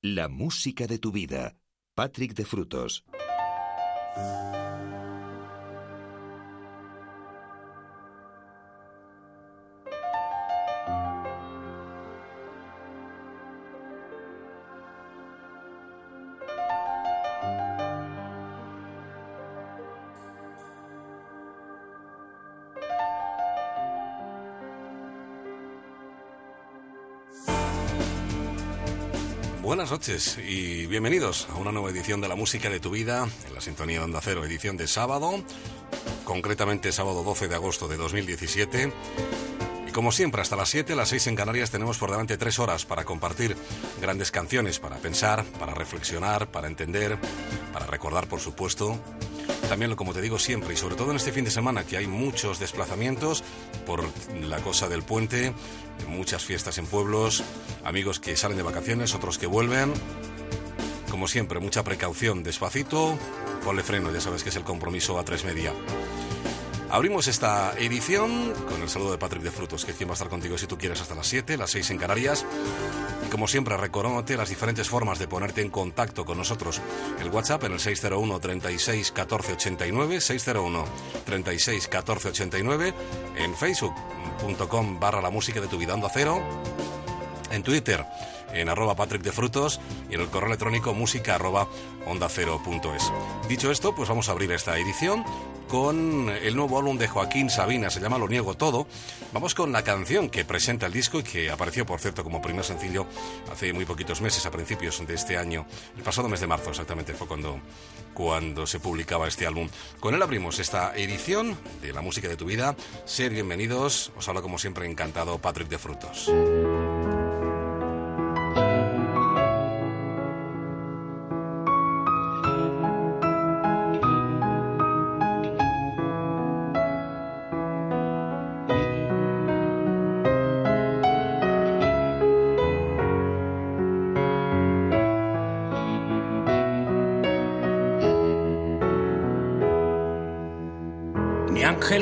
La música de tu vida. Patrick de Frutos. Buenas noches y bienvenidos a una nueva edición de la música de tu vida en la sintonía de Onda Cero, edición de sábado, concretamente sábado 12 de agosto de 2017. Y como siempre, hasta las 7, las 6 en Canarias tenemos por delante tres horas para compartir grandes canciones, para pensar, para reflexionar, para entender, para recordar, por supuesto. También, como te digo siempre, y sobre todo en este fin de semana, que hay muchos desplazamientos por la cosa del puente, muchas fiestas en pueblos, amigos que salen de vacaciones, otros que vuelven. Como siempre, mucha precaución, despacito, ponle freno, ya sabes que es el compromiso a tres media. Abrimos esta edición con el saludo de Patrick de Frutos, que es quien va a estar contigo si tú quieres hasta las 7, las 6 en Canarias. Y como siempre, recordándote las diferentes formas de ponerte en contacto con nosotros. El WhatsApp en el 601 36 14 89, 601 36 14 89, en facebook.com barra la música de tu vida a cero, en Twitter en arroba Patrick de Frutos y en el correo electrónico música arroba onda cero punto es. Dicho esto, pues vamos a abrir esta edición con el nuevo álbum de Joaquín Sabina, se llama Lo Niego Todo. Vamos con la canción que presenta el disco y que apareció, por cierto, como primer sencillo hace muy poquitos meses, a principios de este año. El pasado mes de marzo, exactamente, fue cuando, cuando se publicaba este álbum. Con él abrimos esta edición de La Música de tu Vida. Ser bienvenidos. Os hablo, como siempre, encantado, Patrick de Frutos.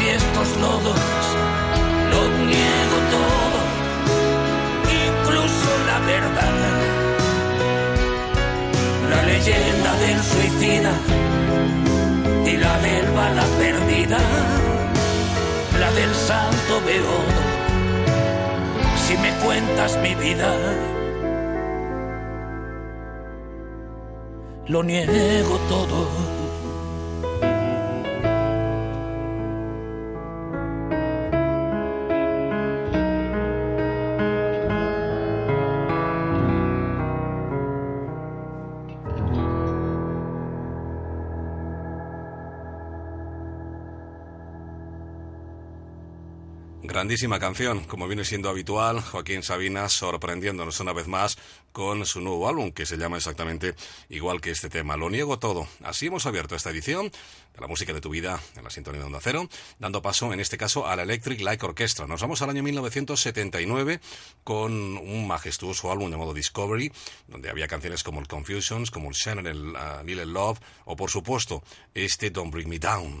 Y estos lodos, lo niego todo, incluso la verdad. La leyenda del suicida y la del bala perdida, la del santo beodo. Si me cuentas mi vida, lo niego todo. Grandísima canción, como viene siendo habitual, Joaquín Sabina sorprendiéndonos una vez más con su nuevo álbum, que se llama exactamente igual que este tema. Lo niego todo. Así hemos abierto esta edición de la música de tu vida en la sintonía de Onda Cero, dando paso en este caso a la Electric Light Orchestra. Nos vamos al año 1979 con un majestuoso álbum llamado Discovery, donde había canciones como el Confusions, como el Shannon, el uh, Little Love, o por supuesto este Don't Bring Me Down.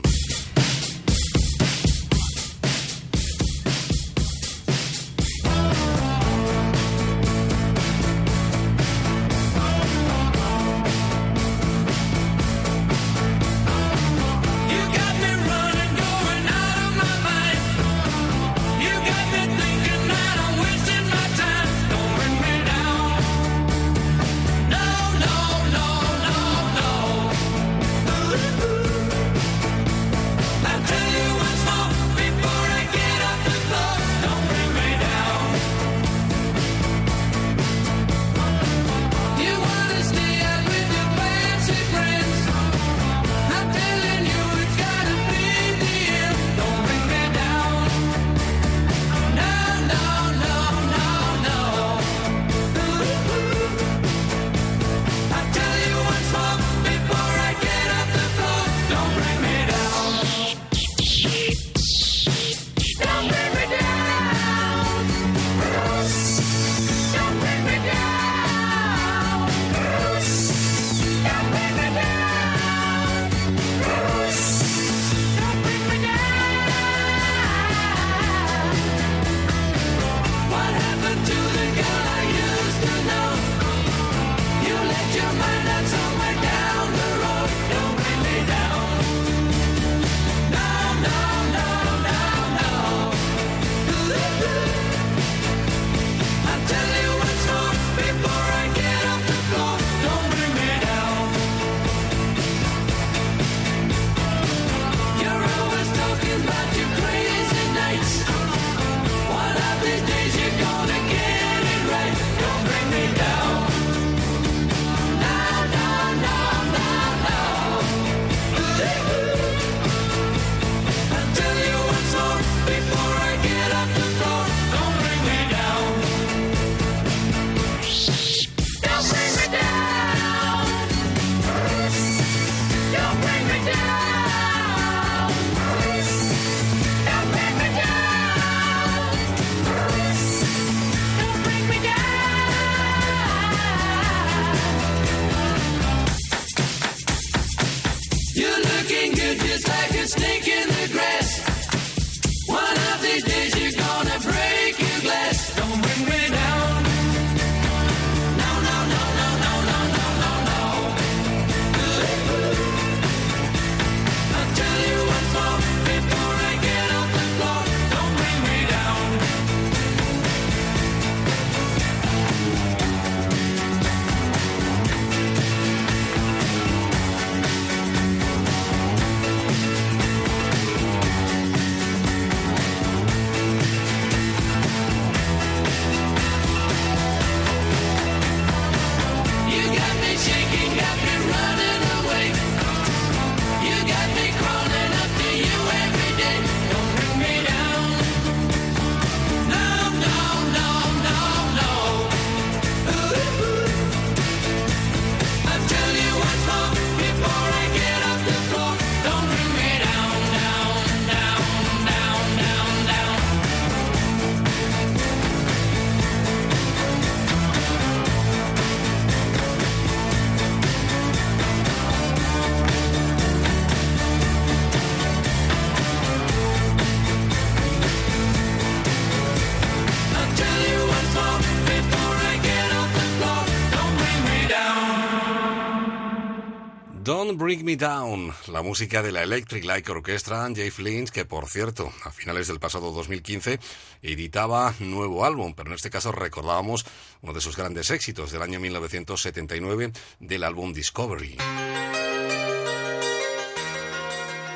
Bring Me Down, la música de la Electric Light Orchestra, Jeff Lynch, que por cierto, a finales del pasado 2015 editaba nuevo álbum, pero en este caso recordábamos uno de sus grandes éxitos del año 1979 del álbum Discovery.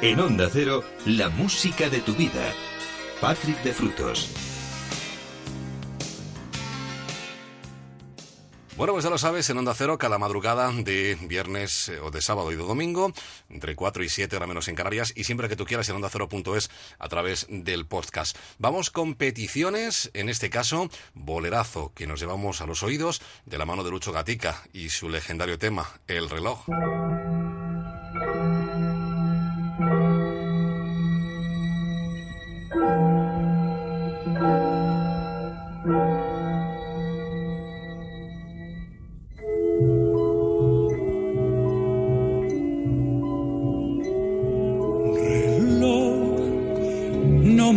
En Onda Cero, la música de tu vida. Patrick de Frutos. Bueno, pues ya lo sabes, en Onda Cero, cada madrugada de viernes eh, o de sábado y de domingo, entre 4 y 7, hora menos en Canarias, y siempre que tú quieras en onda cero.es a través del podcast. Vamos con peticiones, en este caso, Bolerazo, que nos llevamos a los oídos de la mano de Lucho Gatica y su legendario tema, El reloj.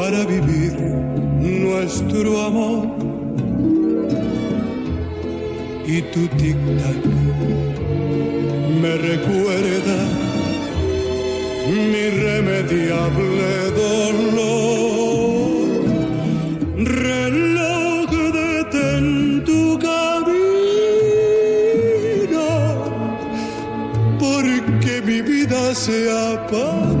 para vivir nuestro amor y tu tic-tac me recuerda mi irremediable dolor. Reloj detén tu camino porque mi vida se apaga.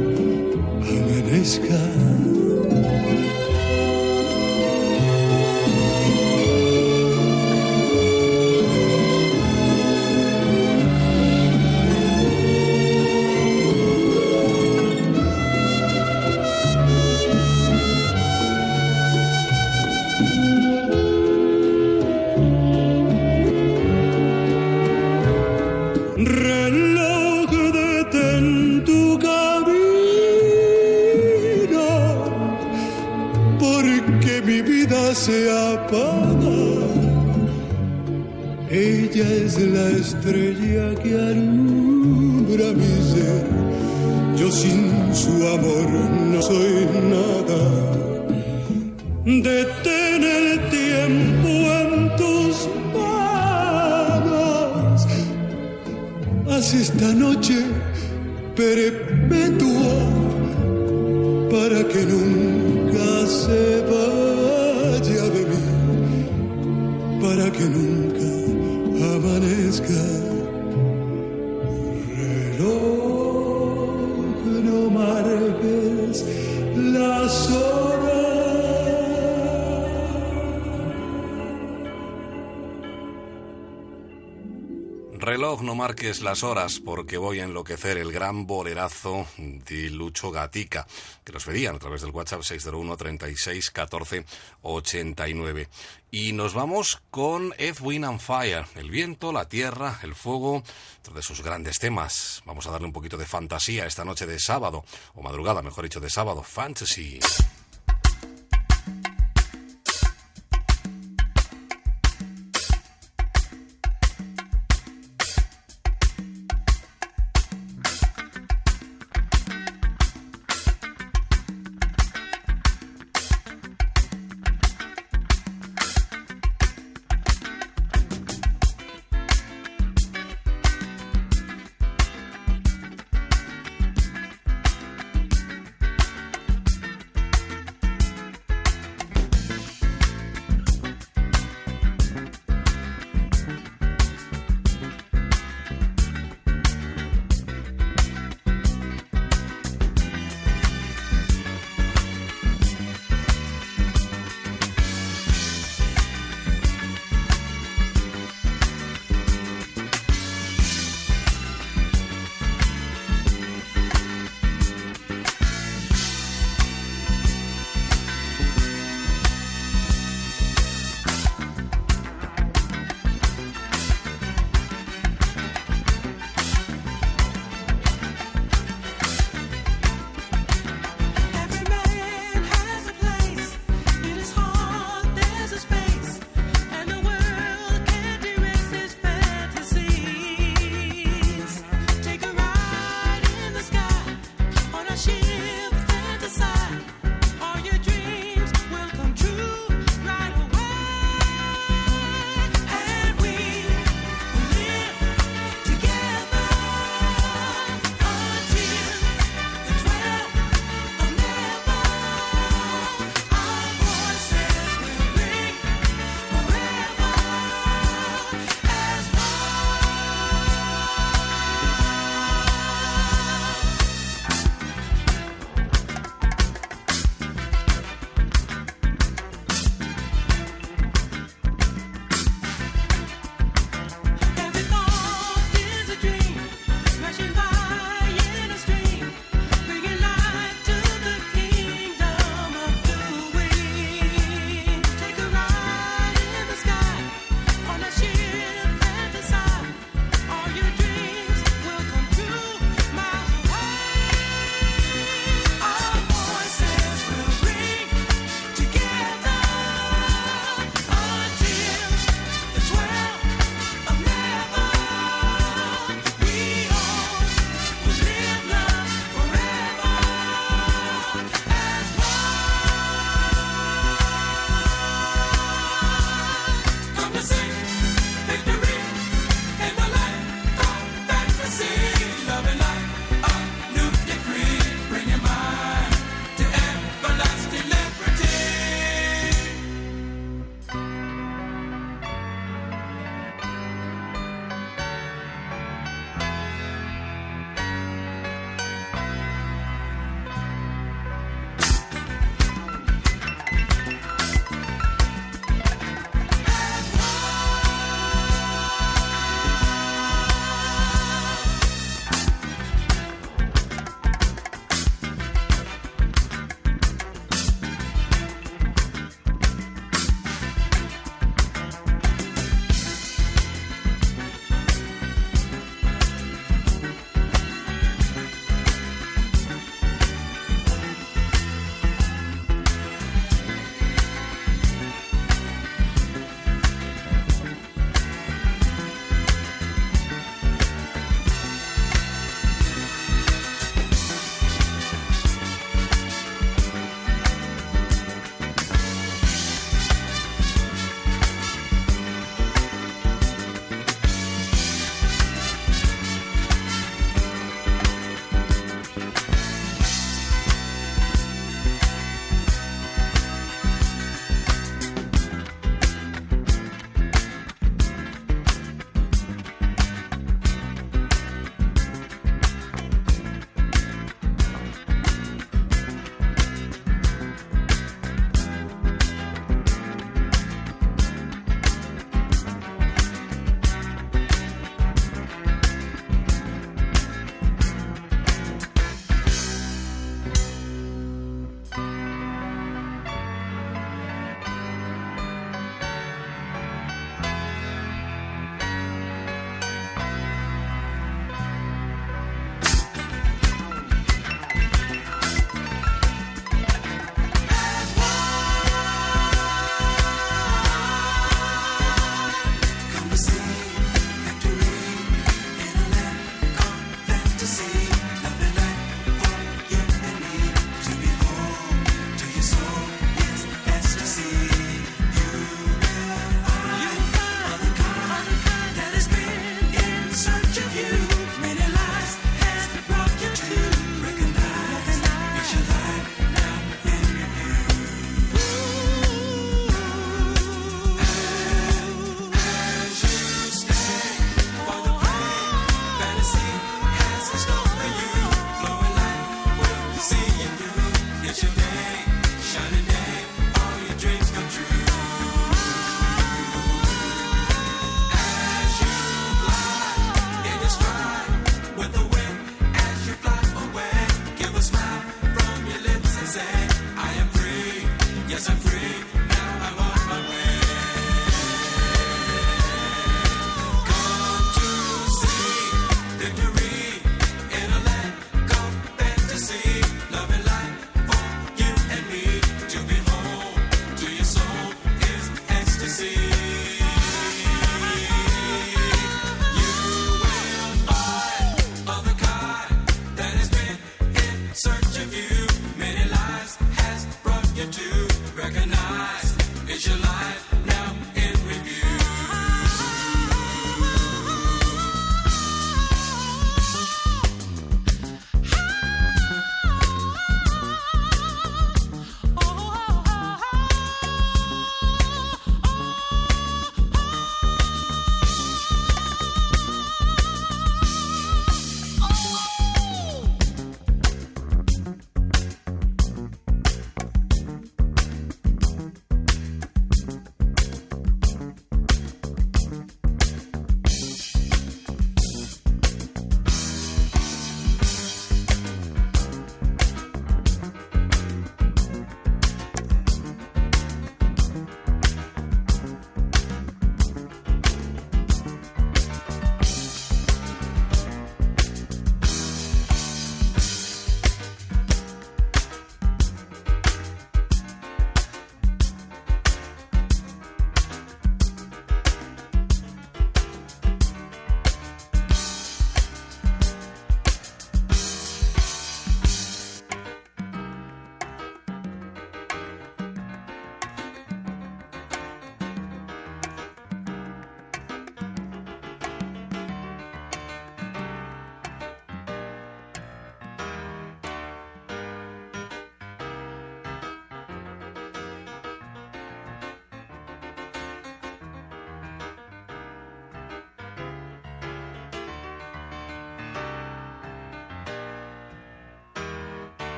amanezca. Marques las horas porque voy a enloquecer el gran bolerazo de Lucho Gatica, que nos pedían a través del WhatsApp 601 36 14 89. Y nos vamos con Wind and Fire, el viento, la tierra, el fuego, otro de sus grandes temas. Vamos a darle un poquito de fantasía esta noche de sábado, o madrugada, mejor dicho, de sábado, fantasy.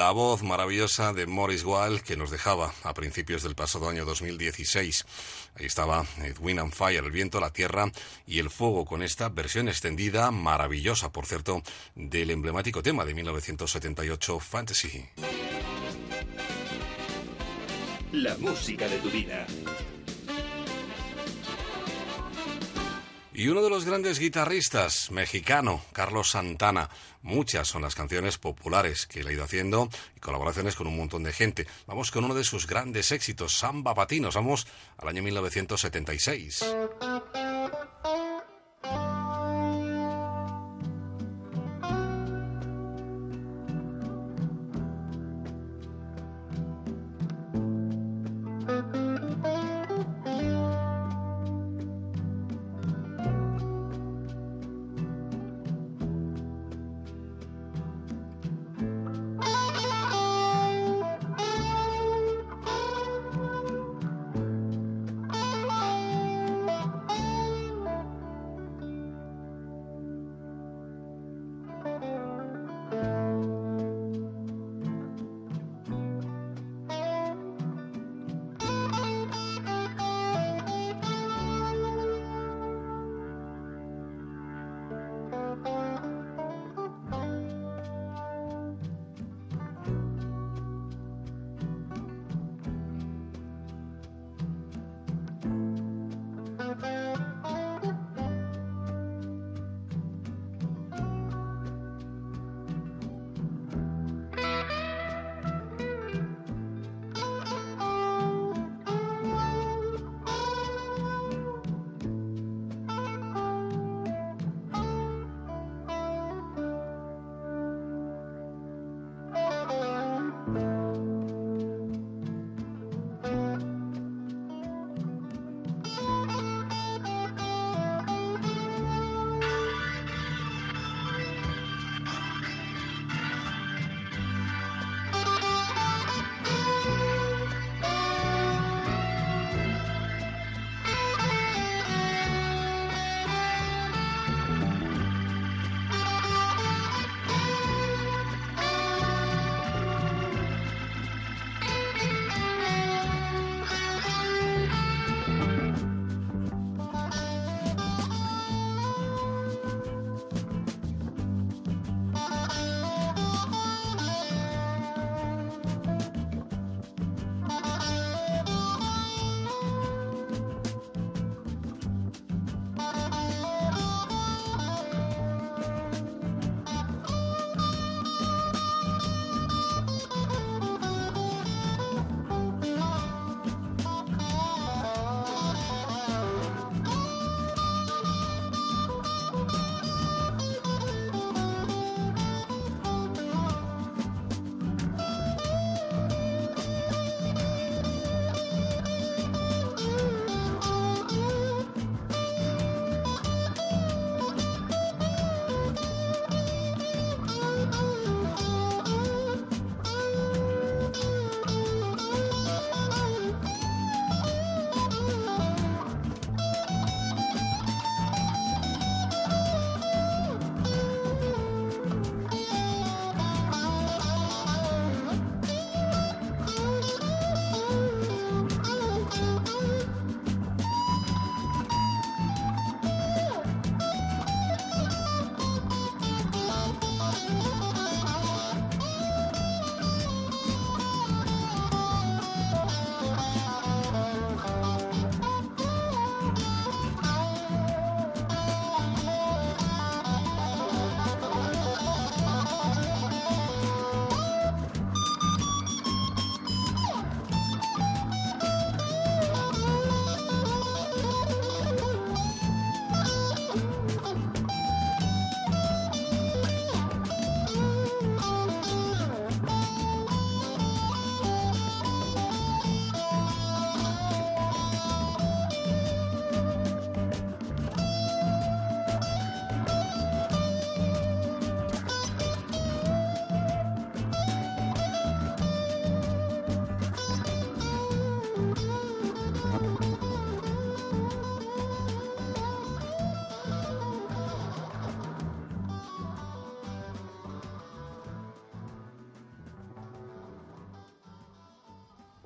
La voz maravillosa de Morris Wall que nos dejaba a principios del pasado año 2016. Ahí estaba Wind and Fire, el viento, la tierra y el fuego con esta versión extendida, maravillosa, por cierto, del emblemático tema de 1978, Fantasy. La música de tu vida. Y uno de los grandes guitarristas mexicano, Carlos Santana. Muchas son las canciones populares que él ha ido haciendo y colaboraciones con un montón de gente. Vamos con uno de sus grandes éxitos, Samba Patinos. Vamos al año 1976.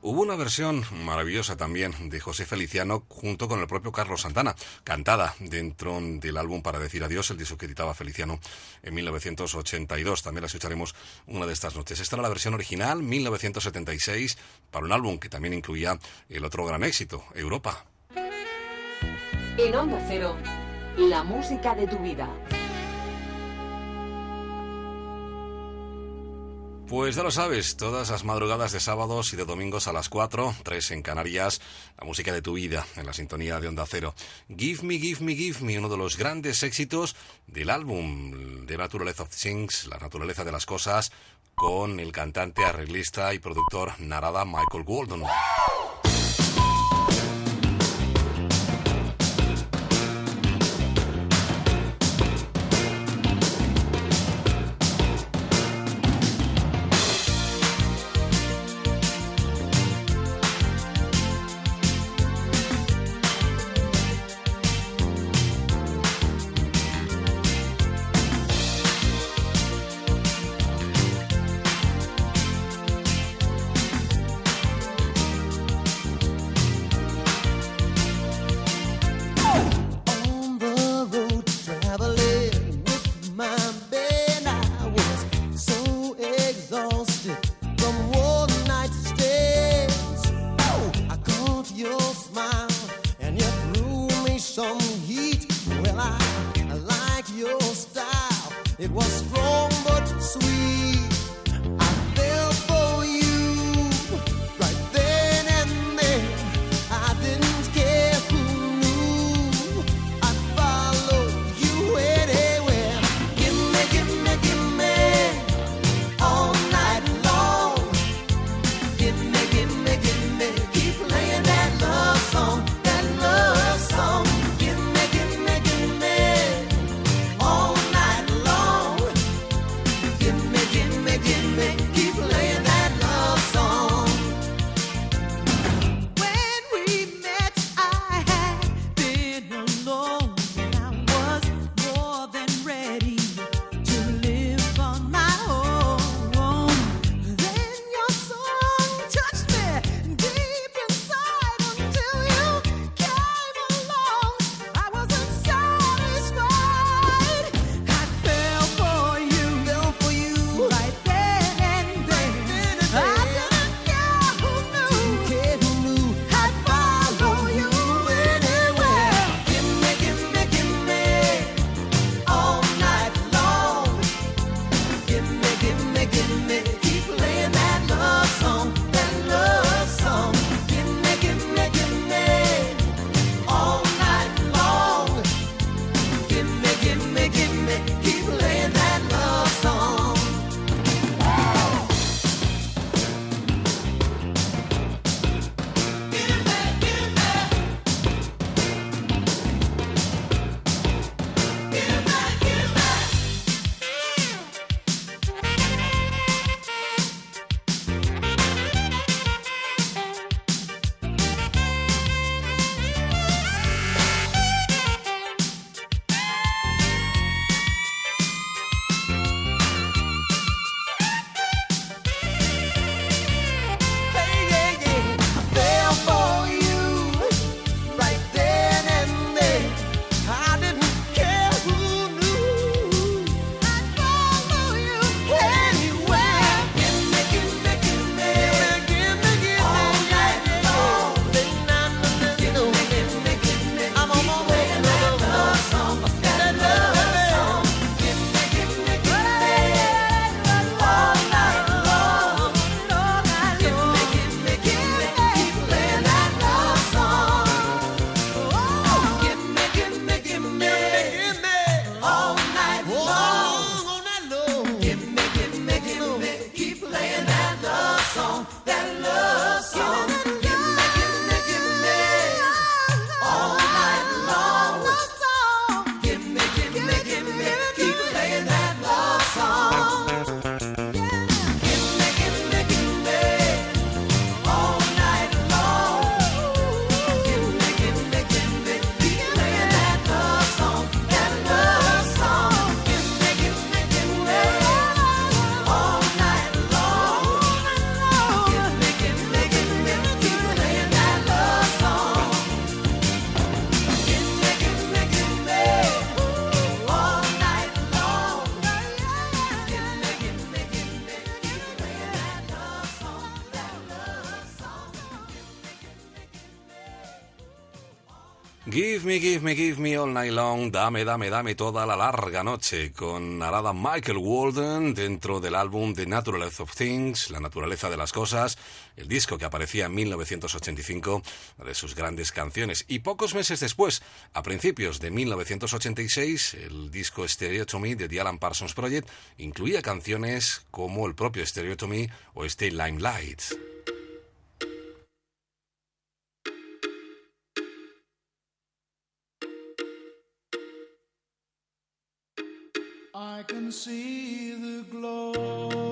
Hubo una versión maravillosa también de José Feliciano junto con el propio Carlos Santana, cantada dentro del álbum Para decir adiós, el disco que editaba Feliciano en 1982. También la escucharemos una de estas noches. Esta era la versión original, 1976, para un álbum que también incluía el otro gran éxito, Europa. En Onda Cero, la música de tu vida. Pues ya lo sabes, todas las madrugadas de sábados y de domingos a las 4, 3 en Canarias, la música de tu vida en la sintonía de Onda Cero. Give Me, Give Me, Give Me, uno de los grandes éxitos del álbum The Naturaleza of Things, La Naturaleza de las Cosas, con el cantante, arreglista y productor Narada Michael Walden. Dame, dame, dame toda la larga noche con Arada Michael Walden dentro del álbum The Naturaleza of Things, La Naturaleza de las Cosas, el disco que aparecía en 1985, de sus grandes canciones. Y pocos meses después, a principios de 1986, el disco Stereotomy de The Alan Parsons Project incluía canciones como el propio Stereotomy o Stay Limelight. I can see the glow.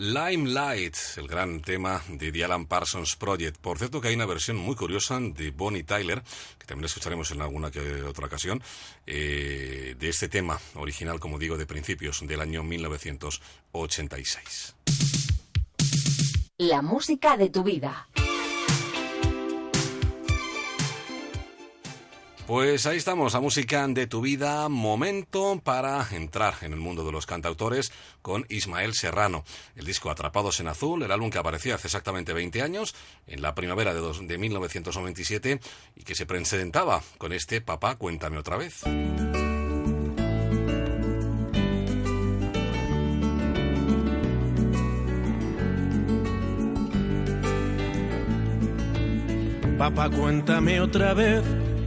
Limelight, el gran tema de The Alan Parsons Project. Por cierto que hay una versión muy curiosa de Bonnie Tyler, que también escucharemos en alguna que otra ocasión, eh, de este tema original, como digo, de principios del año 1986. La música de tu vida. Pues ahí estamos, la música de tu vida, momento para entrar en el mundo de los cantautores con Ismael Serrano. El disco Atrapados en Azul, el álbum que apareció hace exactamente 20 años, en la primavera de, dos- de 1997, y que se presentaba con este Papá, cuéntame otra vez. Papá, cuéntame otra vez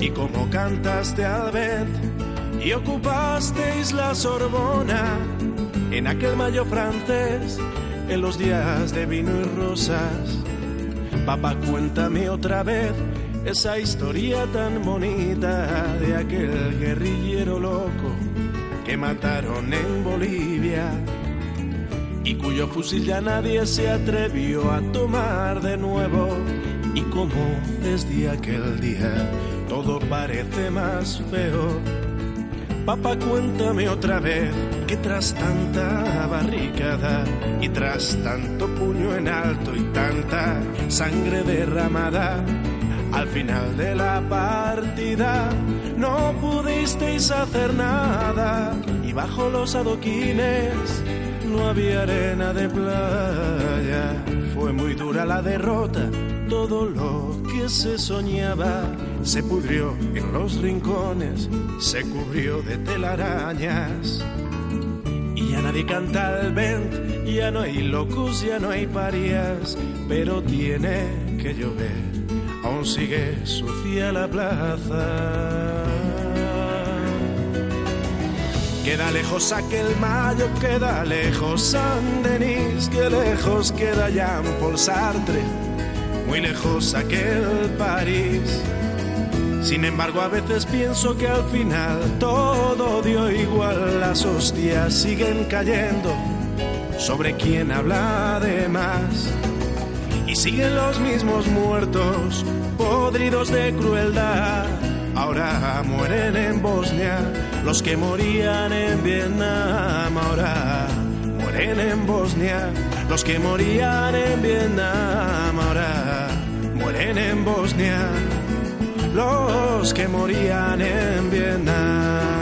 y cómo cantaste al vent y ocupasteis la Sorbona en aquel mayo francés, en los días de vino y rosas. Papá, cuéntame otra vez esa historia tan bonita de aquel guerrillero loco que mataron en Bolivia y cuyo fusil ya nadie se atrevió a tomar de nuevo. Y como desde aquel día todo parece más feo. Papá, cuéntame otra vez que tras tanta barricada y tras tanto puño en alto y tanta sangre derramada, al final de la partida no pudisteis hacer nada y bajo los adoquines no había arena de playa. Fue muy dura la derrota, todo lo que se soñaba se pudrió en los rincones, se cubrió de telarañas. Y ya nadie canta el vent, ya no hay locos, ya no hay parias, pero tiene que llover, aún sigue sucia la plaza. Queda lejos aquel mayo, queda lejos San Denis, que lejos queda Jean Paul Sartre, muy lejos aquel París. Sin embargo, a veces pienso que al final todo dio igual, las hostias siguen cayendo sobre quien habla de más. Y siguen los mismos muertos, podridos de crueldad. Ahora mueren en Bosnia los que morían en Vietnam. Ahora mueren en Bosnia los que morían en Vietnam. Ahora mueren en Bosnia los que morían en Vietnam.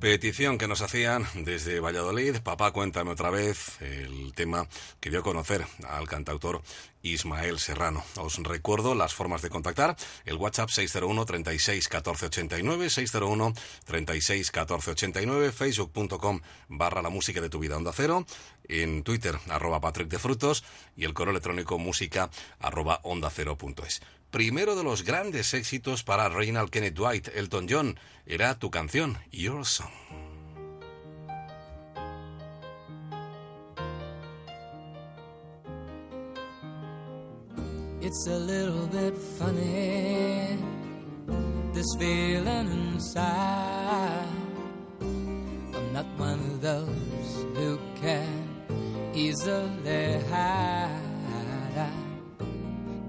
Petición que nos hacían desde Valladolid. Papá, cuéntame otra vez el tema que dio a conocer al cantautor Ismael Serrano. Os recuerdo las formas de contactar. El WhatsApp 601 36 14 89, 601 36 14 89, facebook.com barra la música de tu vida onda cero, en Twitter arroba Patrick de Frutos y el correo electrónico música arroba onda cero punto es. Primero de los grandes éxitos para Reynald Kenneth Dwight, Elton John, era tu canción, Your Song. It's a little bit funny, this feeling inside.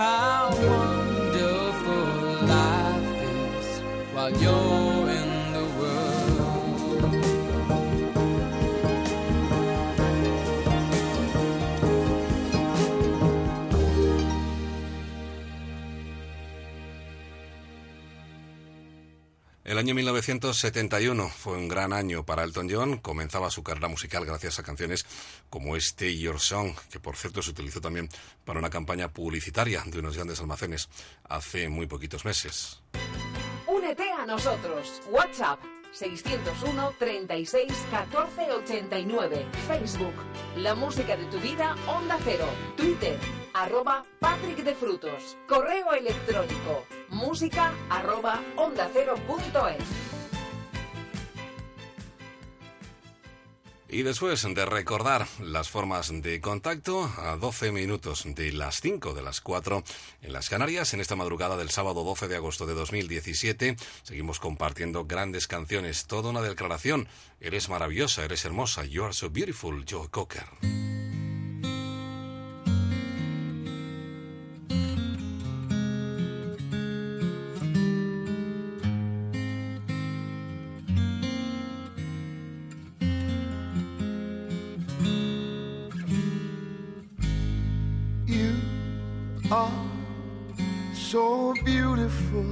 How wonderful life is while you're año 1971 fue un gran año para Elton John. Comenzaba su carrera musical gracias a canciones como este Your Song, que por cierto se utilizó también para una campaña publicitaria de unos grandes almacenes hace muy poquitos meses. Únete a nosotros. WhatsApp 601 36 14 89. Facebook La música de tu vida Onda Cero. Twitter arroba Patrick de Frutos. Correo electrónico música arroba onda cero punto es. Y después de recordar las formas de contacto, a 12 minutos de las 5 de las 4 en las Canarias, en esta madrugada del sábado 12 de agosto de 2017, seguimos compartiendo grandes canciones, toda una declaración. Eres maravillosa, eres hermosa, you are so beautiful, Joe Cocker. So beautiful.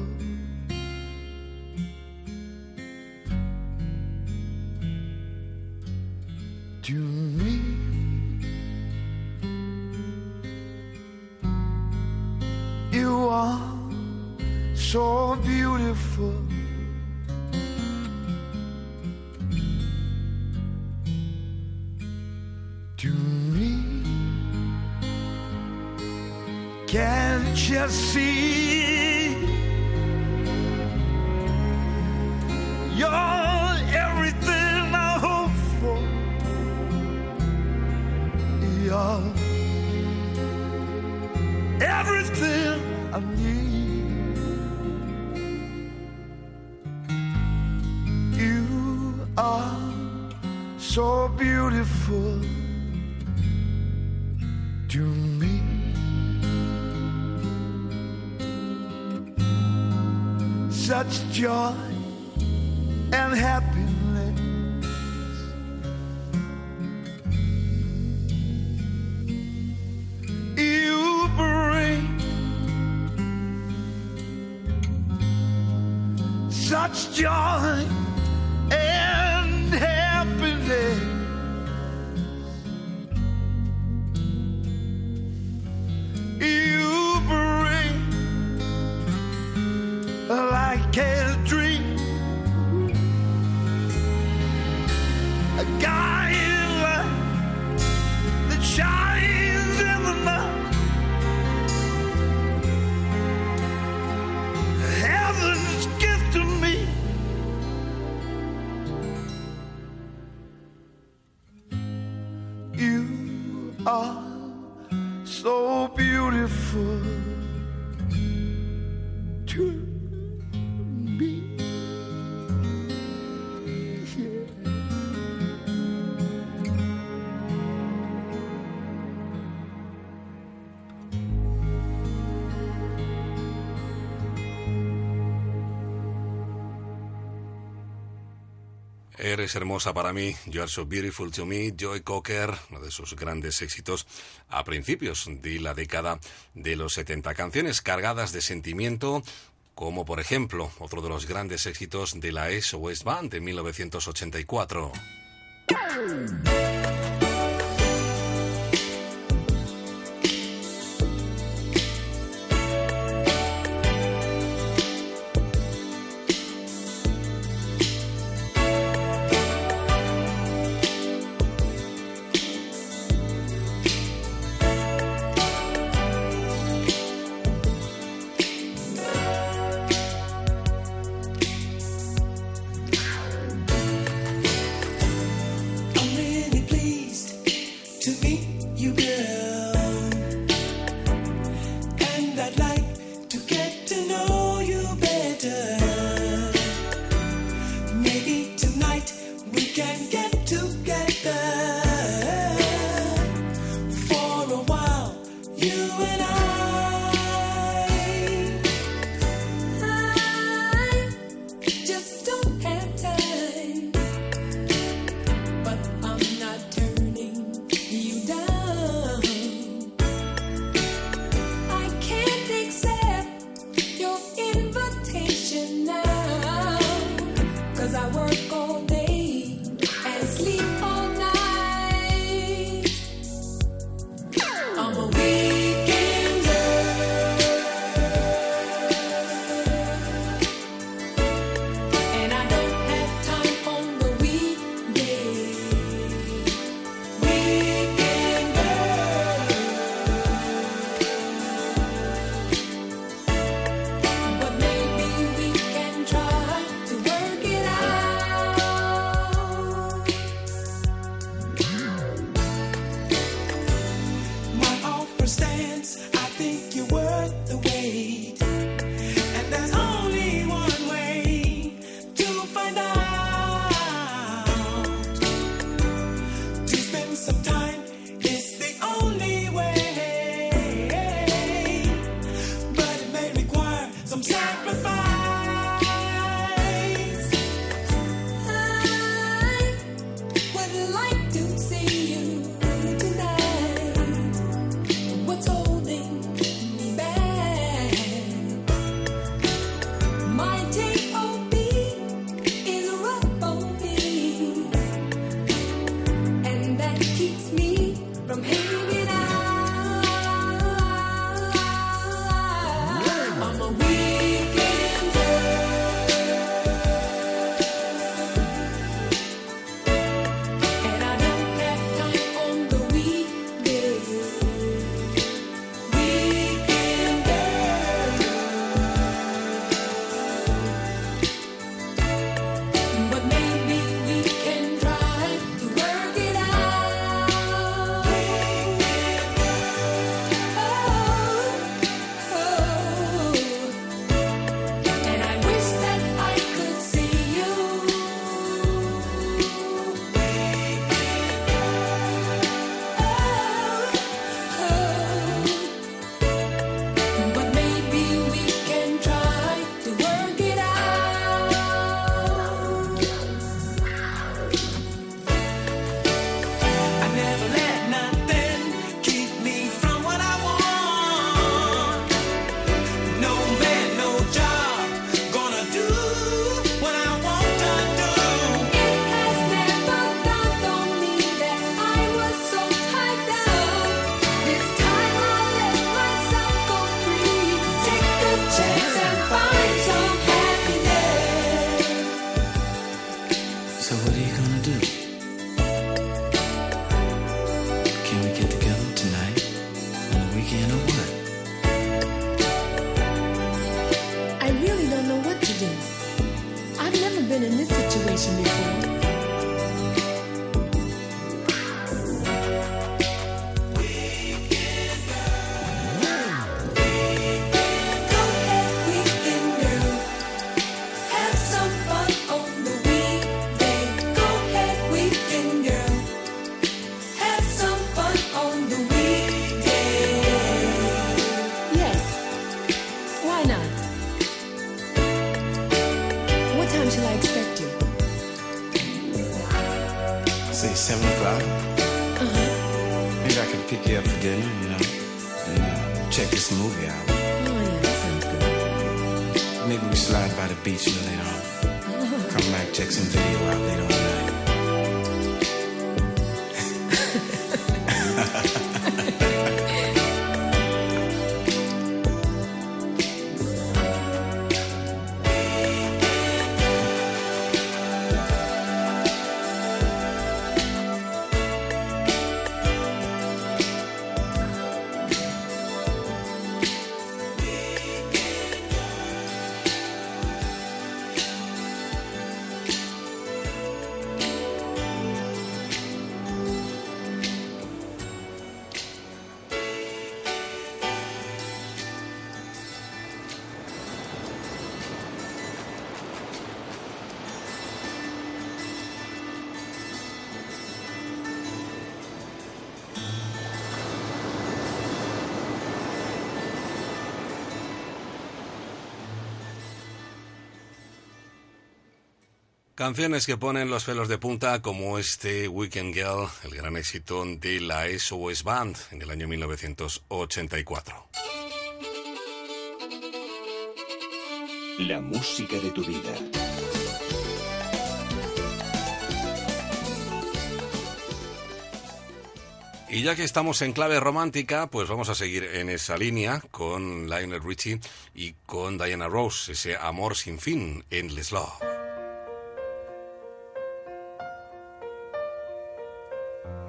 To me, you are so beautiful. shall see your everything I hope for. You're everything I need. You are so beautiful. Joy and happiness. Eres hermosa para mí, You Are So Beautiful to Me, Joy Cocker, uno de sus grandes éxitos a principios de la década de los 70. Canciones cargadas de sentimiento, como por ejemplo otro de los grandes éxitos de la SOS Band de 1984. Ha. Canciones que ponen los pelos de punta como este Weekend Girl, el gran éxito de la SOS Band en el año 1984. La música de tu vida. Y ya que estamos en clave romántica, pues vamos a seguir en esa línea con Lionel Richie y con Diana Rose, ese amor sin fin, Endless Love.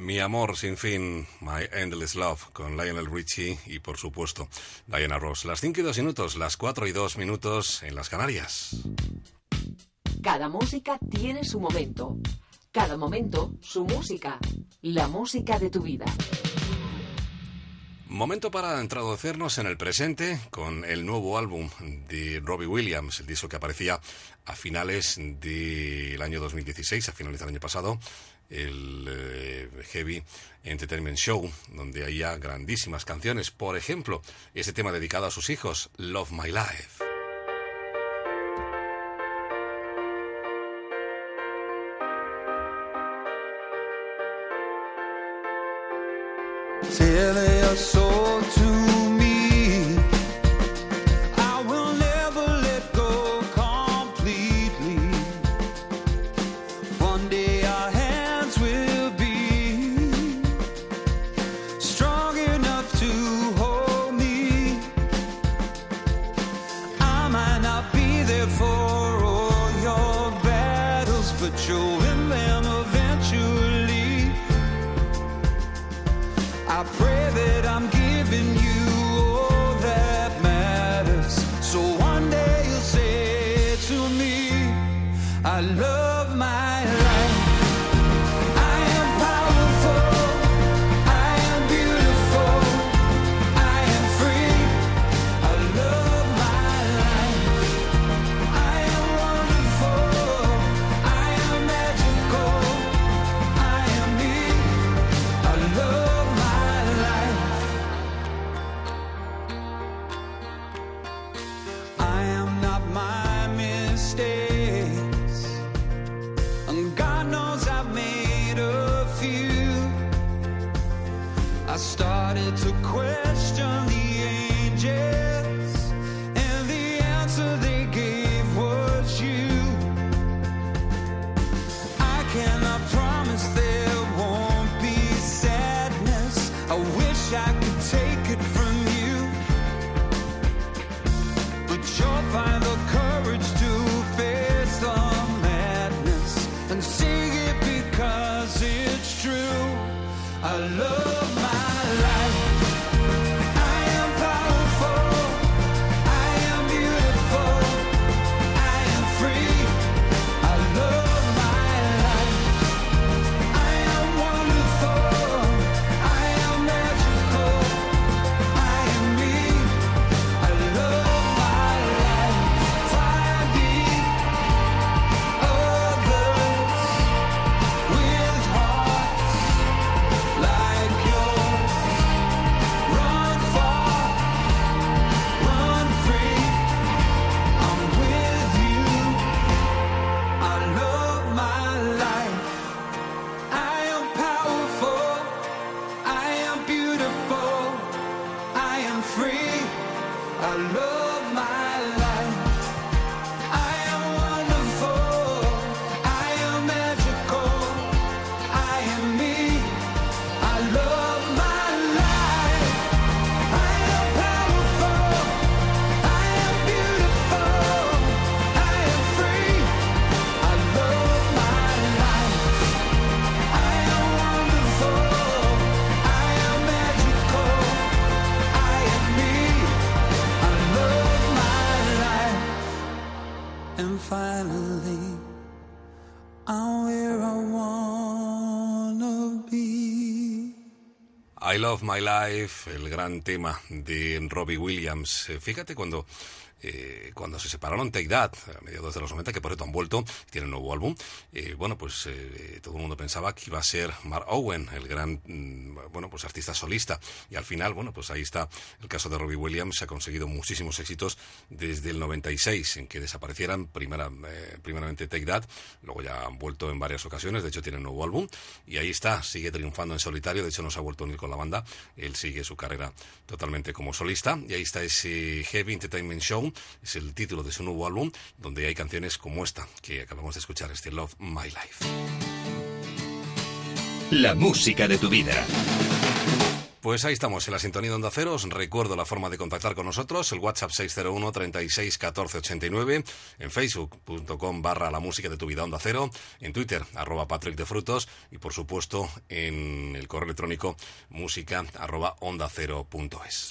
Mi amor sin fin, My Endless Love, con Lionel Richie y, por supuesto, Diana Ross. Las 5 y 2 minutos, las 4 y 2 minutos en las Canarias. Cada música tiene su momento. Cada momento, su música. La música de tu vida. Momento para introducirnos en el presente con el nuevo álbum de Robbie Williams, el disco que aparecía a finales del año 2016, a finales del año pasado, el eh, Heavy Entertainment Show, donde hay ya grandísimas canciones. Por ejemplo, ese tema dedicado a sus hijos, Love My Life. I Love My Life, el gran tema de Robbie Williams. Eh, Fíjate cuando, eh, cuando se separaron Take That, a mediados de los 90, que por cierto han vuelto, tienen un nuevo álbum, eh, bueno, pues eh, todo el mundo pensaba que iba a ser Mark Owen, el gran, mm, bueno, pues artista solista. Y al final, bueno, pues ahí está el caso de Robbie Williams, ha conseguido muchísimos éxitos desde el 96, en que desaparecieran primera, eh, primeramente Take That, luego ya han vuelto en varias ocasiones, de hecho tienen un nuevo álbum, y ahí está, sigue triunfando en solitario, de hecho no se ha vuelto a unir con la banda, él sigue su carrera totalmente como solista, y ahí está ese Heavy Entertainment Show, es el título de su nuevo álbum, donde hay canciones como esta, que acabamos de escuchar, este Love My Life. La música de tu vida. Pues ahí estamos, en la sintonía de Onda Cero. Os recuerdo la forma de contactar con nosotros, el WhatsApp 601 36 14 89, en facebook.com barra la música de tu vida Onda Cero, en Twitter, arroba Patrick de Frutos, y por supuesto en el correo electrónico música arroba onda cero punto es.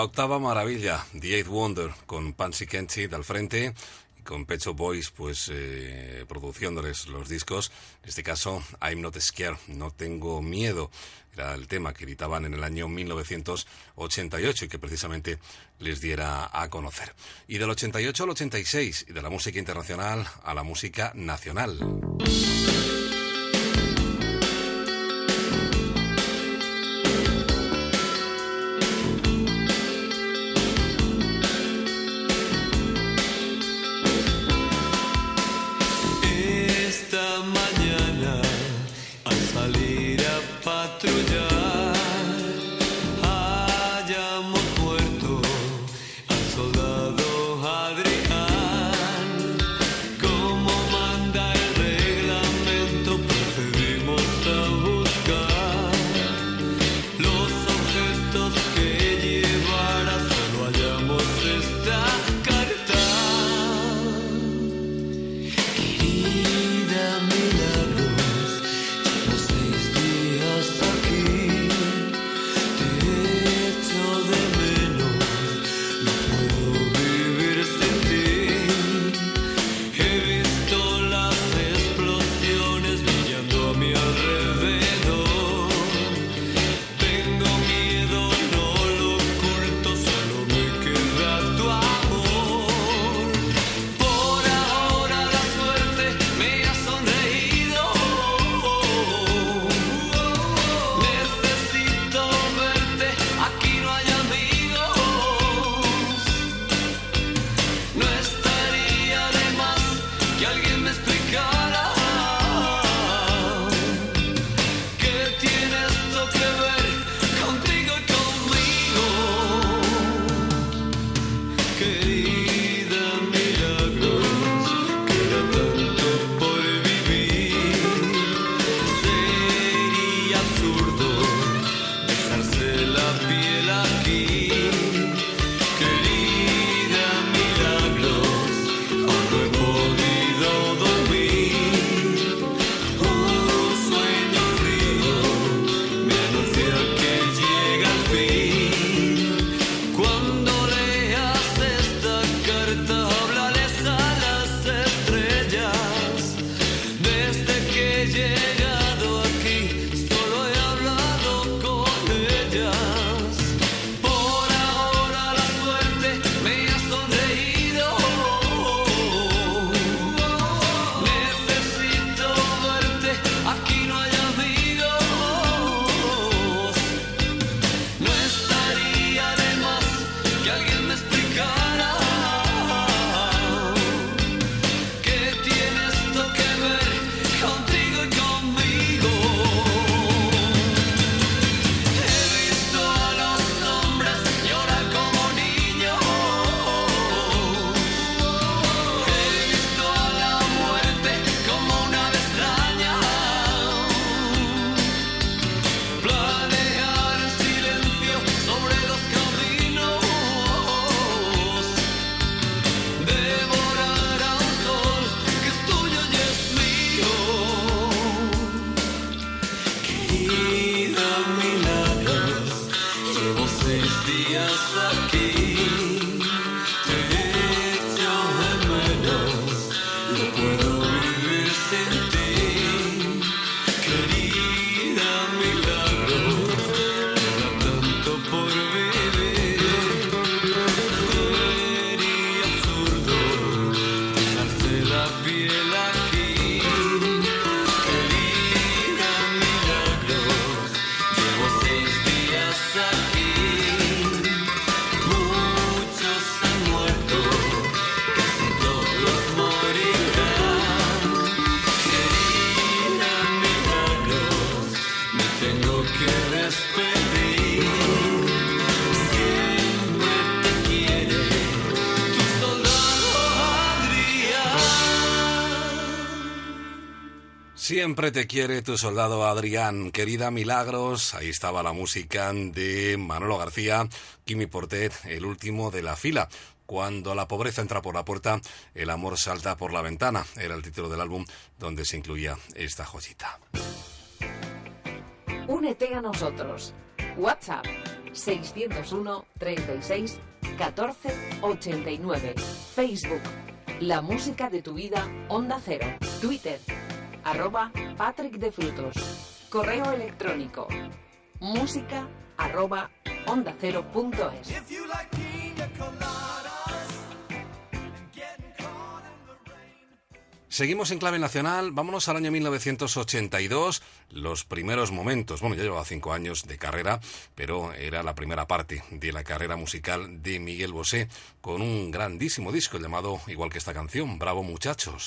La octava maravilla, The Eighth Wonder, con Pansy Kenchit al frente y con Pecho Boys, pues eh, produciéndoles los discos. En este caso, I'm Not Scared, No Tengo Miedo, era el tema que editaban en el año 1988 y que precisamente les diera a conocer. Y del 88 al 86, y de la música internacional a la música nacional. Te quiere tu soldado Adrián. Querida Milagros, ahí estaba la música de Manolo García, Kimi Portet, el último de la fila. Cuando la pobreza entra por la puerta, el amor salta por la ventana. Era el título del álbum donde se incluía esta joyita. Únete a nosotros. WhatsApp 601 36 14 89. Facebook La música de tu vida Onda Cero. Twitter arroba Patrick de Frutos. Correo electrónico música arroba onda cero punto es. Seguimos en clave nacional, vámonos al año 1982, los primeros momentos, bueno, ya llevaba cinco años de carrera, pero era la primera parte de la carrera musical de Miguel Bosé, con un grandísimo disco llamado, igual que esta canción, Bravo Muchachos.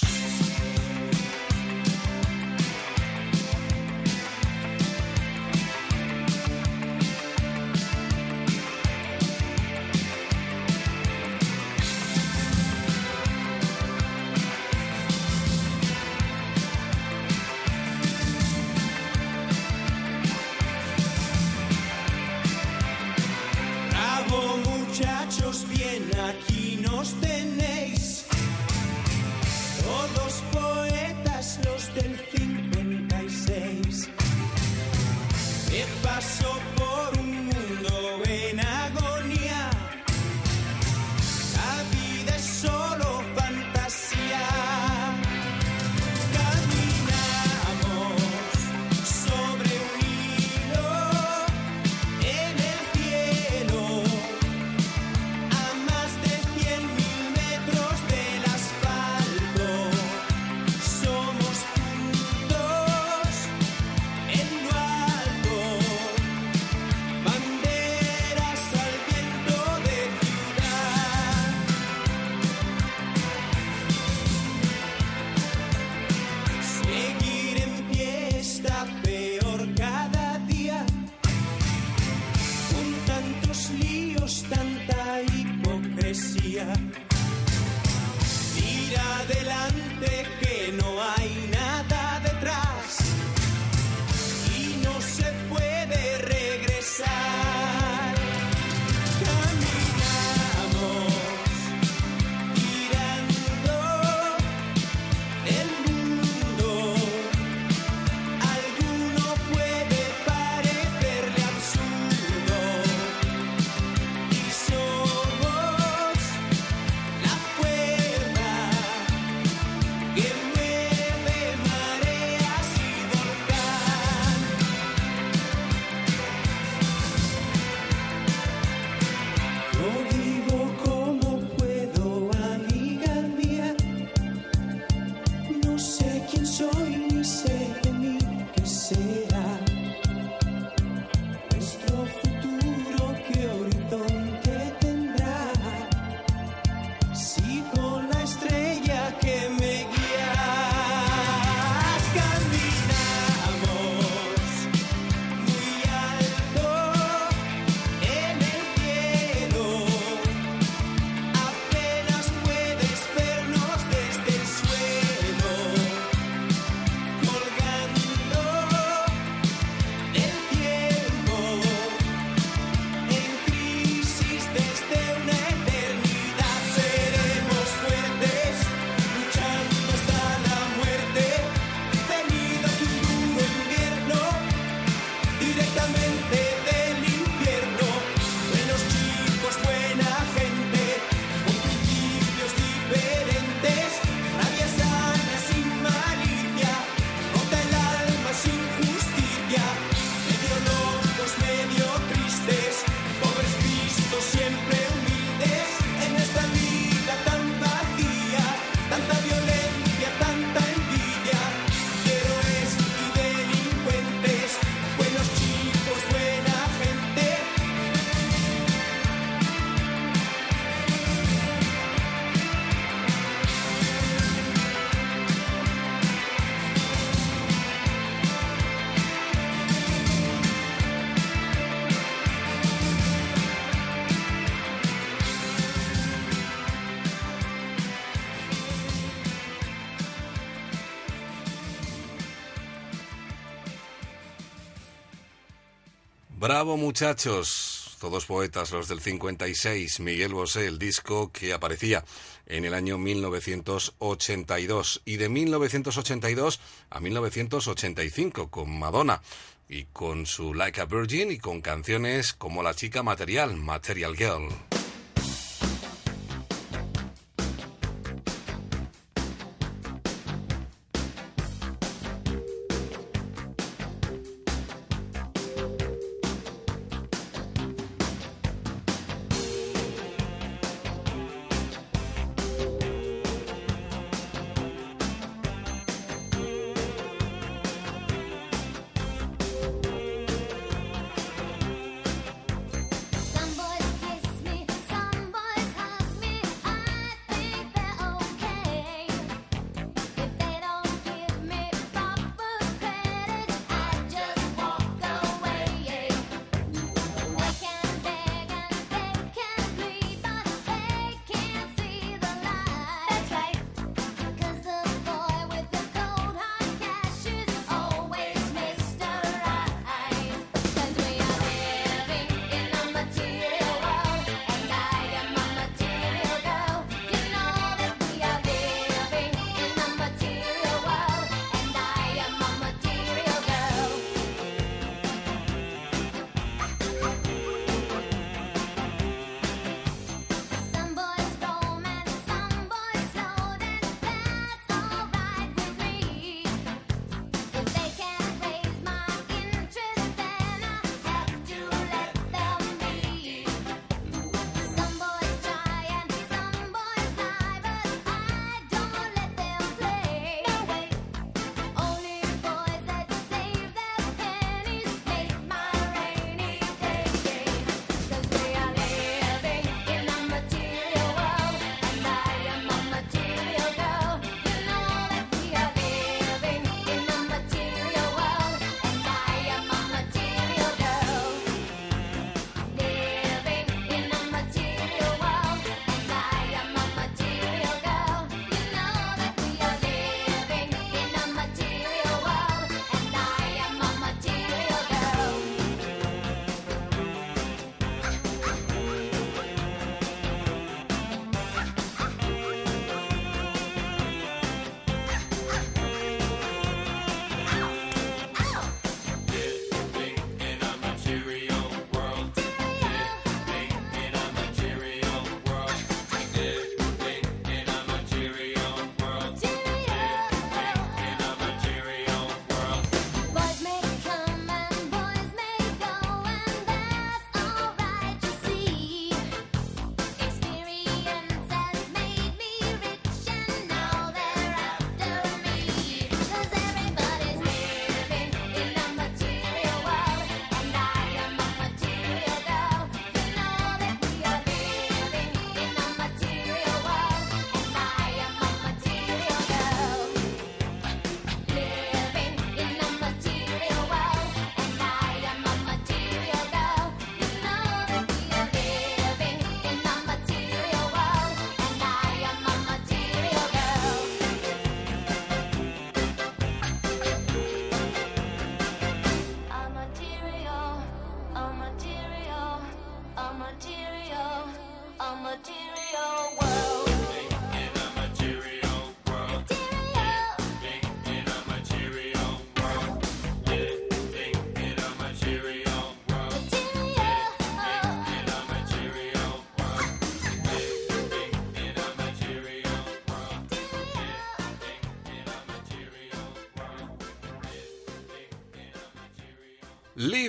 Bravo muchachos, todos poetas los del 56, Miguel Bosé, el disco que aparecía en el año 1982 y de 1982 a 1985 con Madonna. Y con su Like a Virgin y con canciones como La chica material, Material Girl.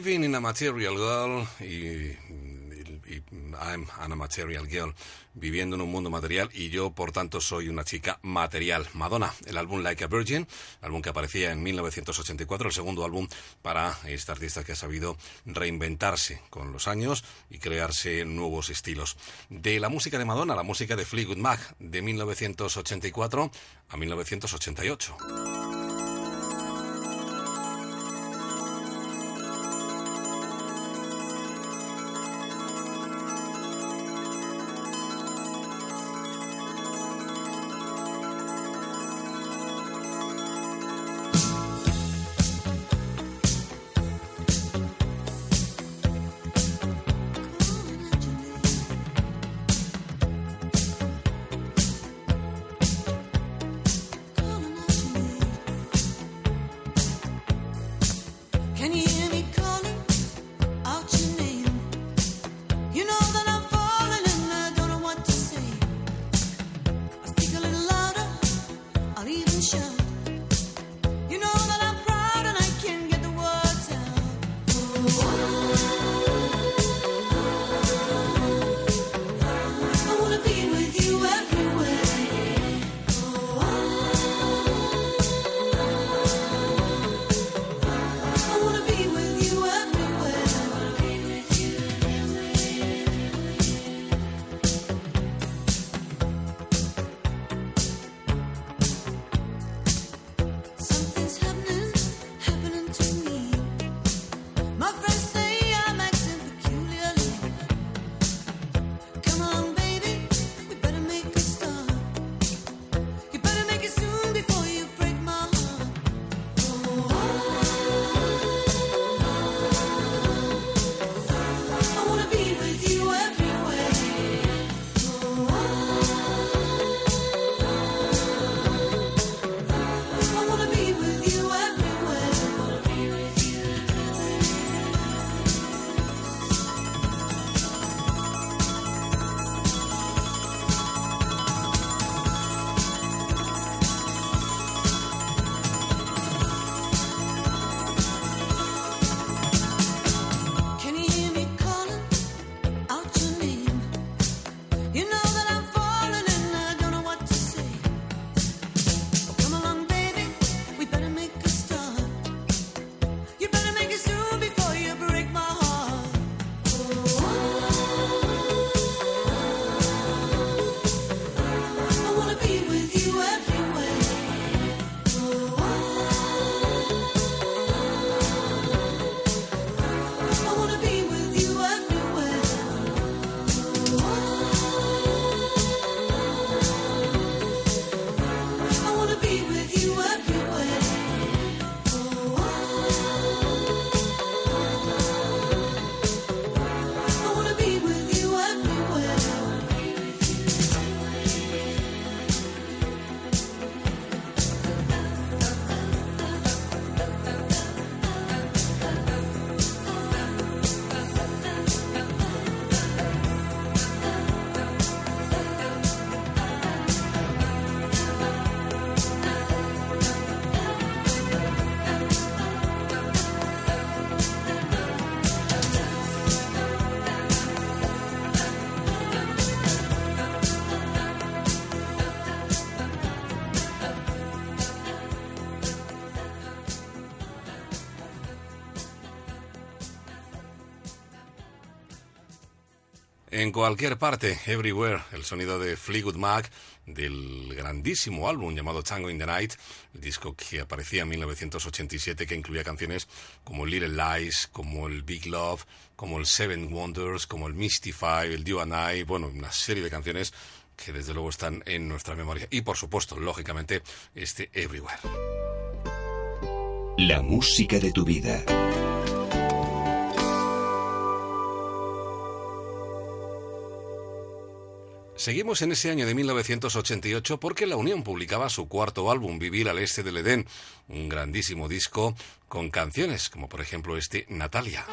Living in a Material Girl y, y, y I'm an a Material Girl, viviendo en un mundo material y yo por tanto soy una chica material. Madonna, el álbum Like a Virgin, álbum que aparecía en 1984, el segundo álbum para esta artista que ha sabido reinventarse con los años y crearse nuevos estilos. De la música de Madonna, la música de Fleetwood Mac de 1984 a 1988. Cualquier parte, everywhere, el sonido de Fleetwood Mac del grandísimo álbum llamado Tango in the Night, el disco que aparecía en 1987 que incluía canciones como Little Lies, como el Big Love, como el Seven Wonders, como el Mystify, el You and I, bueno, una serie de canciones que desde luego están en nuestra memoria. Y por supuesto, lógicamente, este Everywhere. La música de tu vida. Seguimos en ese año de 1988 porque la Unión publicaba su cuarto álbum, Vivir al Este del Edén, un grandísimo disco con canciones como por ejemplo este Natalia.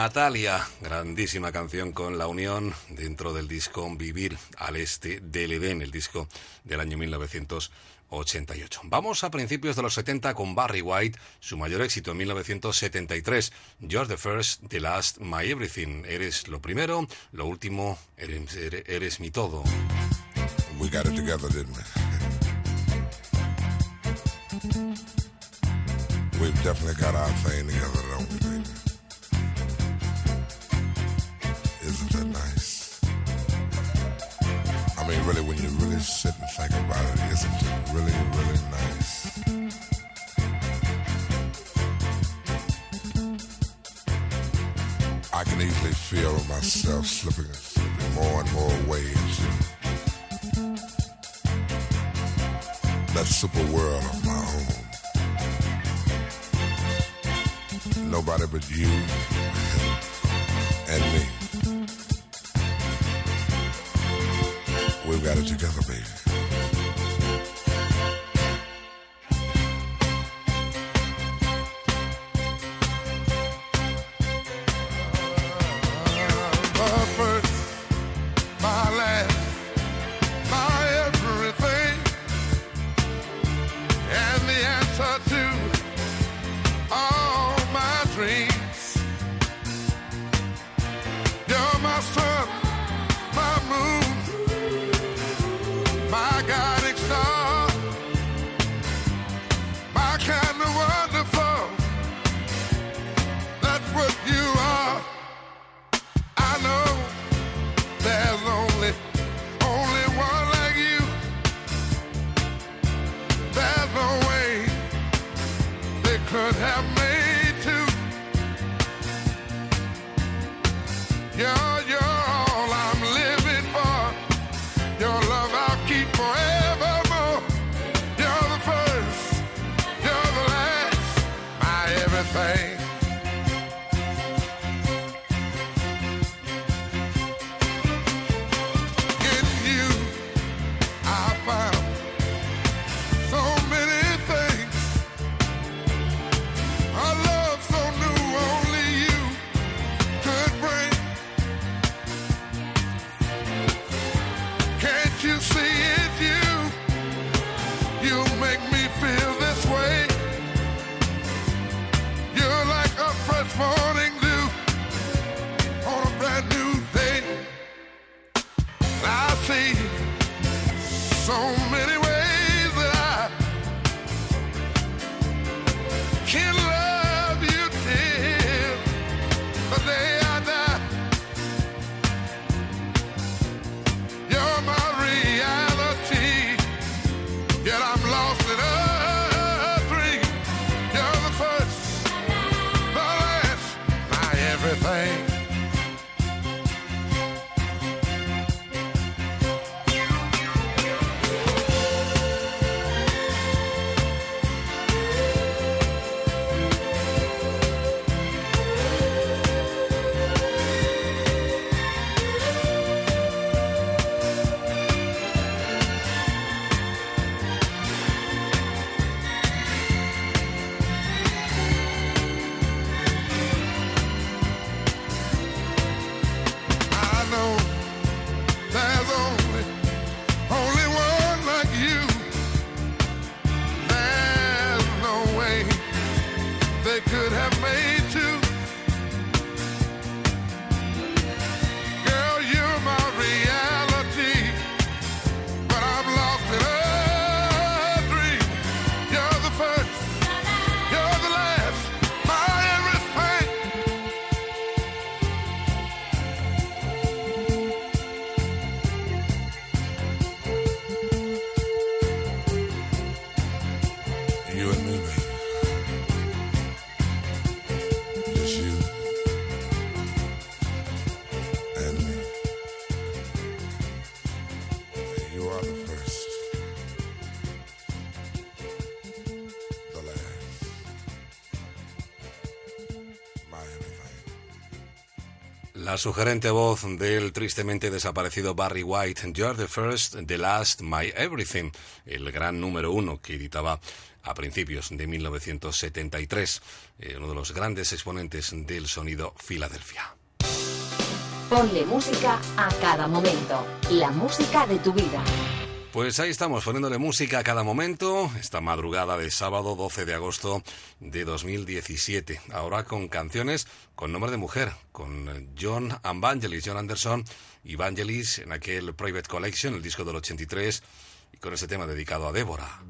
Natalia, grandísima canción con la unión dentro del disco Vivir al Este del Edén, el disco del año 1988. Vamos a principios de los 70 con Barry White, su mayor éxito en 1973, You're the First, The Last, My Everything. Eres lo primero, lo último, eres, eres- mi todo. We got it together, didn't we? We've definitely got our thing together, you. could have La sugerente voz del tristemente desaparecido Barry White, You're the First, The Last, My Everything, el gran número uno que editaba a principios de 1973, eh, uno de los grandes exponentes del sonido Filadelfia. Ponle música a cada momento, la música de tu vida. Pues ahí estamos, poniéndole música a cada momento, esta madrugada de sábado 12 de agosto de 2017. Ahora con canciones con nombre de mujer, con John Evangelis, John Anderson y Evangelis en aquel Private Collection, el disco del 83, y con ese tema dedicado a Débora.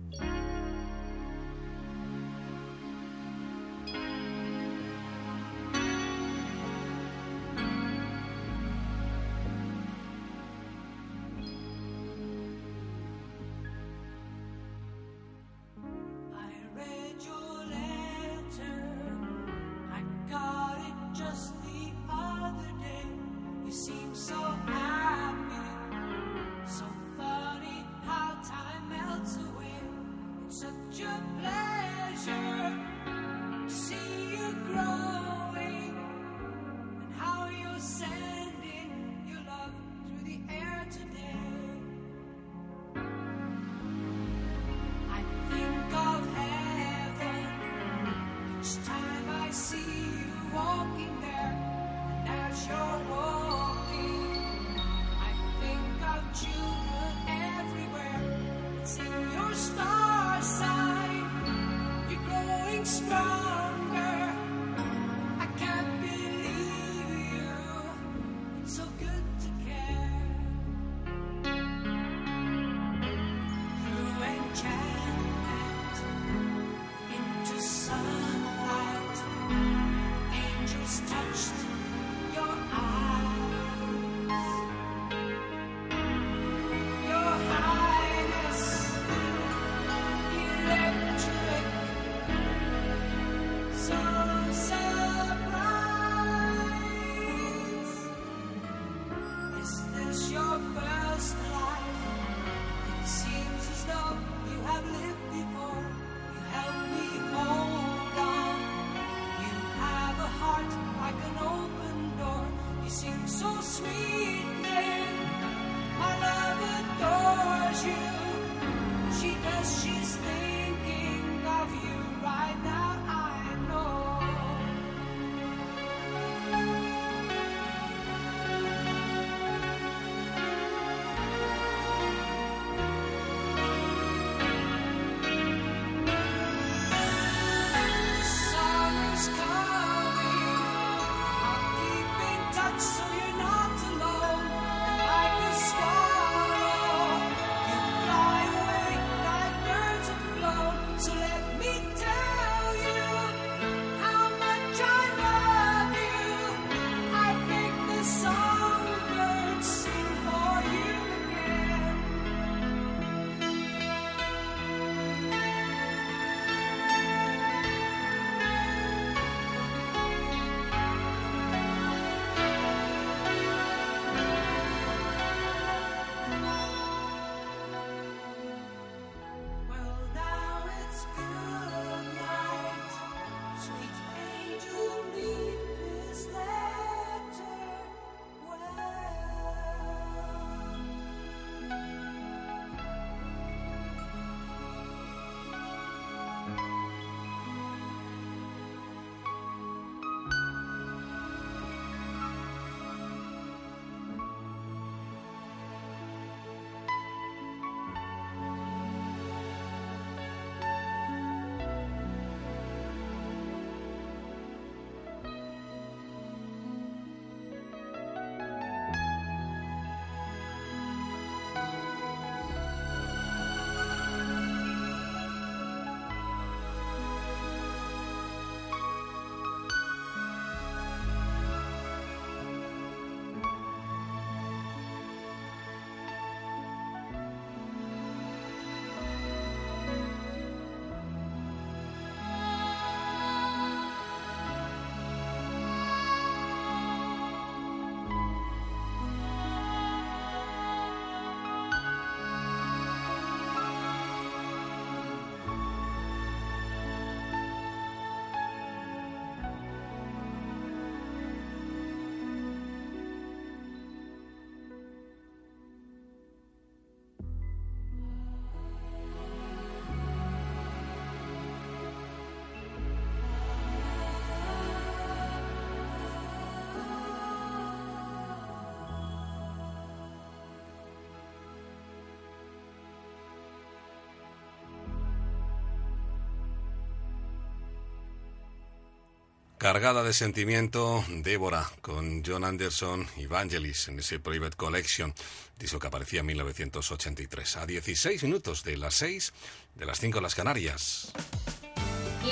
Cargada de sentimiento, Débora, con John Anderson y Vangelis en ese Private Collection, disco que aparecía en 1983, a 16 minutos de las 6 de las 5 de las Canarias.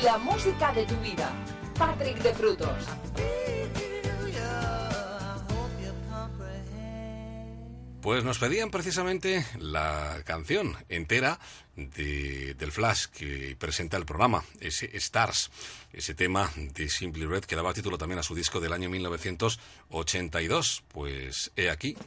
La música de tu vida. Patrick de Frutos. Pues nos pedían precisamente la canción entera de- del Flash que presenta el programa, ese Stars, ese tema de Simply Red que daba título también a su disco del año 1982. Pues he aquí.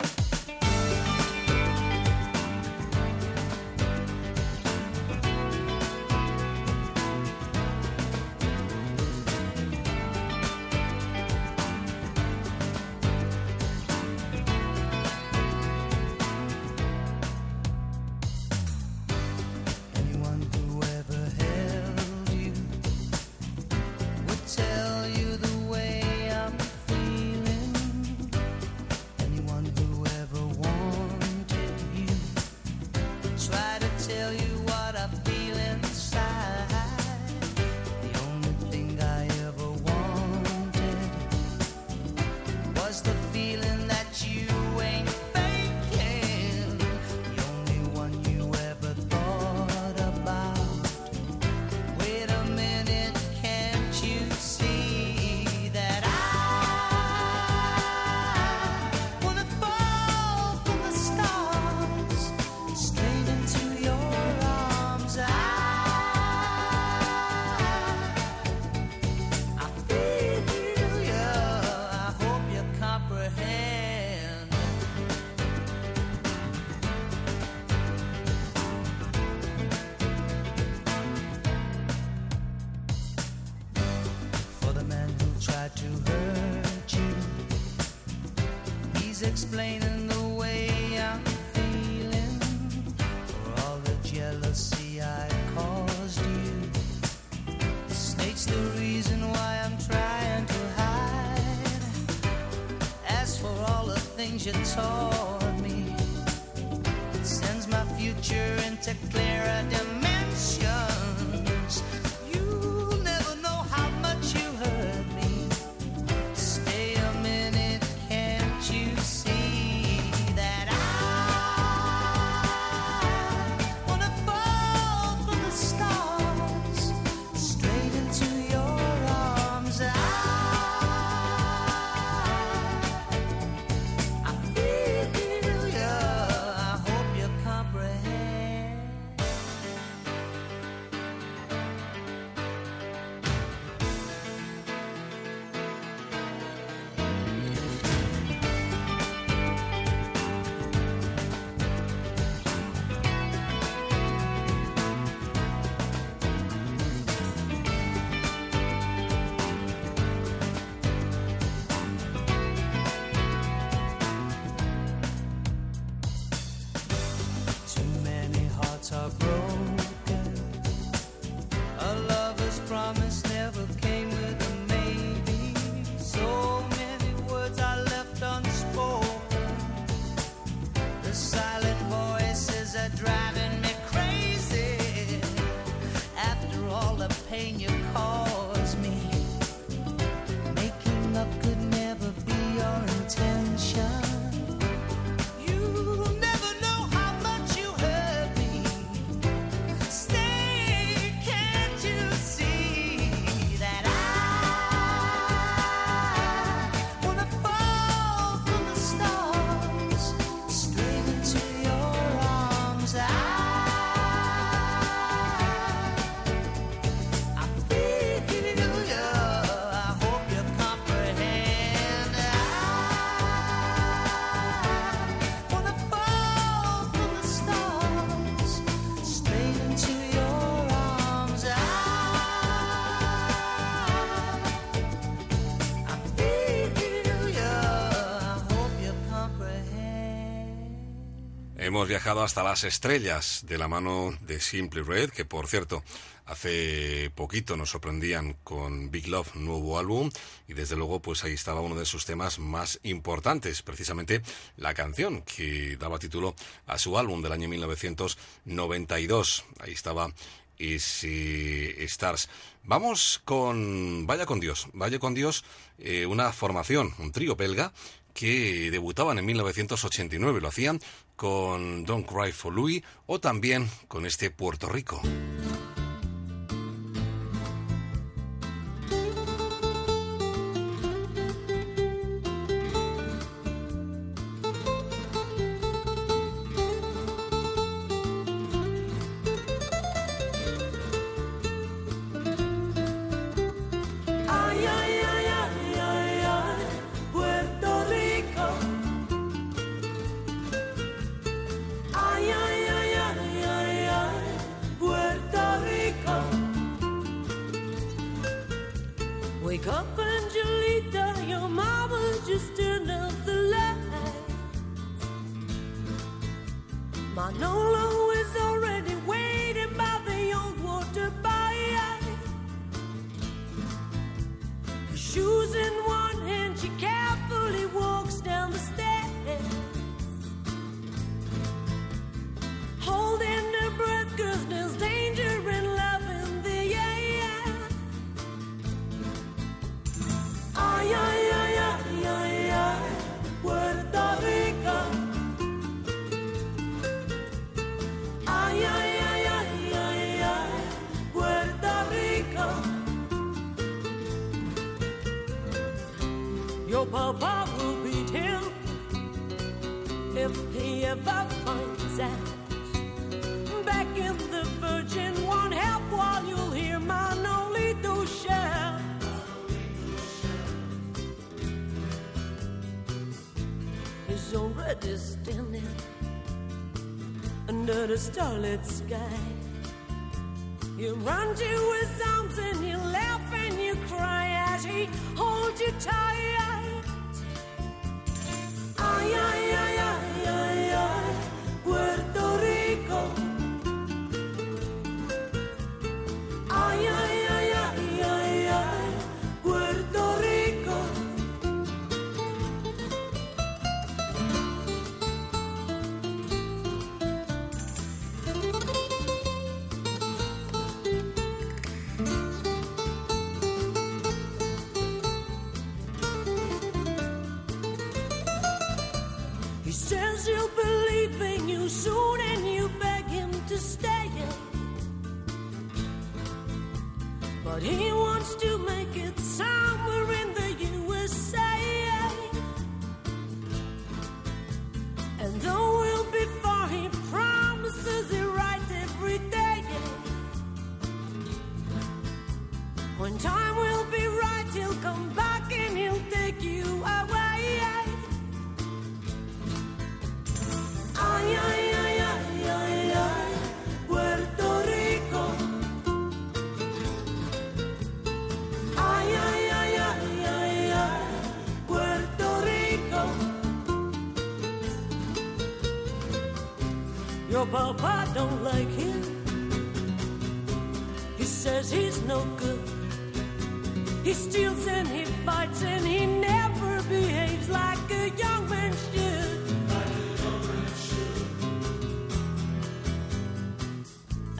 Hemos viajado hasta las estrellas de la mano de Simply Red, que por cierto hace poquito nos sorprendían con Big Love, nuevo álbum, y desde luego pues ahí estaba uno de sus temas más importantes, precisamente la canción que daba título a su álbum del año 1992. Ahí estaba Easy Stars. Vamos con Vaya con Dios, Vaya con Dios, eh, una formación, un trío belga que debutaban en 1989, lo hacían con Don't Cry for Louis o también con este Puerto Rico.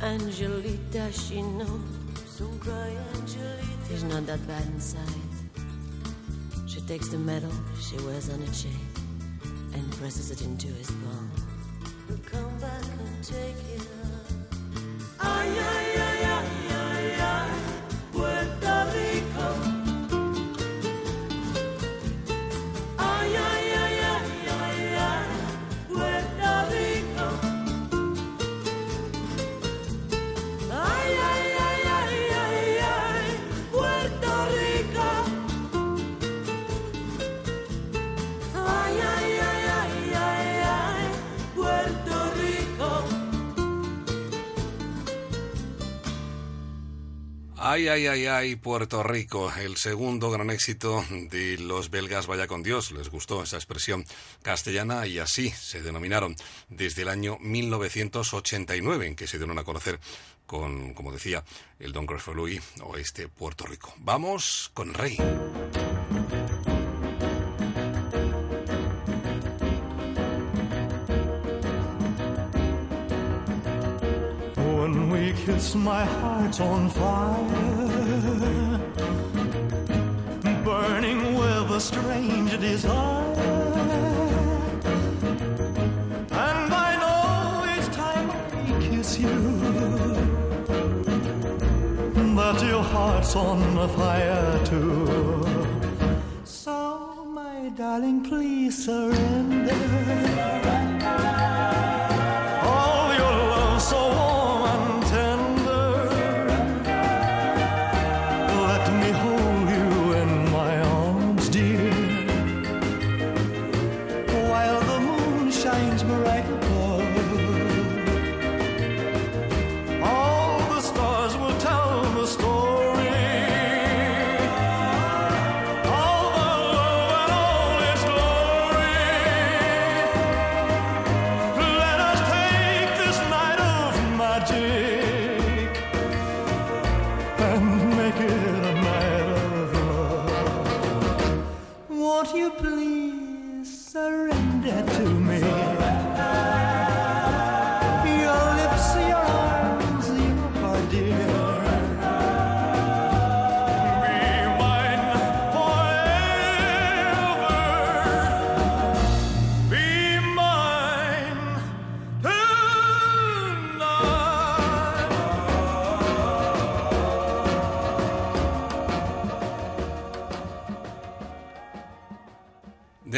Angelita, she knows. Don't cry, Angelita. He's not that bad inside. She takes the medal she wears on a chain and presses it into his palm. He'll come back and take it ay, ay, Ay, ay, ay, ay, Puerto Rico, el segundo gran éxito de los belgas Vaya con Dios. Les gustó esa expresión castellana y así se denominaron desde el año 1989 en que se dieron a conocer con, como decía, el Don Louis o este Puerto Rico. Vamos con Rey. Kiss, my heart's on fire, burning with a strange desire. And I know each time I kiss you that your heart's on fire too. So, my darling, please surrender.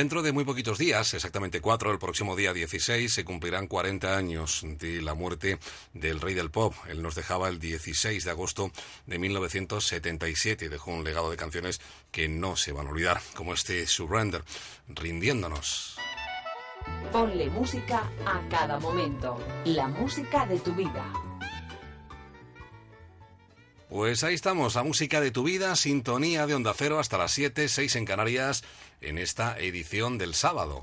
Dentro de muy poquitos días, exactamente cuatro, el próximo día 16, se cumplirán 40 años de la muerte del rey del pop. Él nos dejaba el 16 de agosto de 1977 y dejó un legado de canciones que no se van a olvidar, como este Surrender, rindiéndonos. Ponle música a cada momento. La música de tu vida. Pues ahí estamos, la música de tu vida, sintonía de Onda Cero hasta las 7, 6 en Canarias, en esta edición del sábado.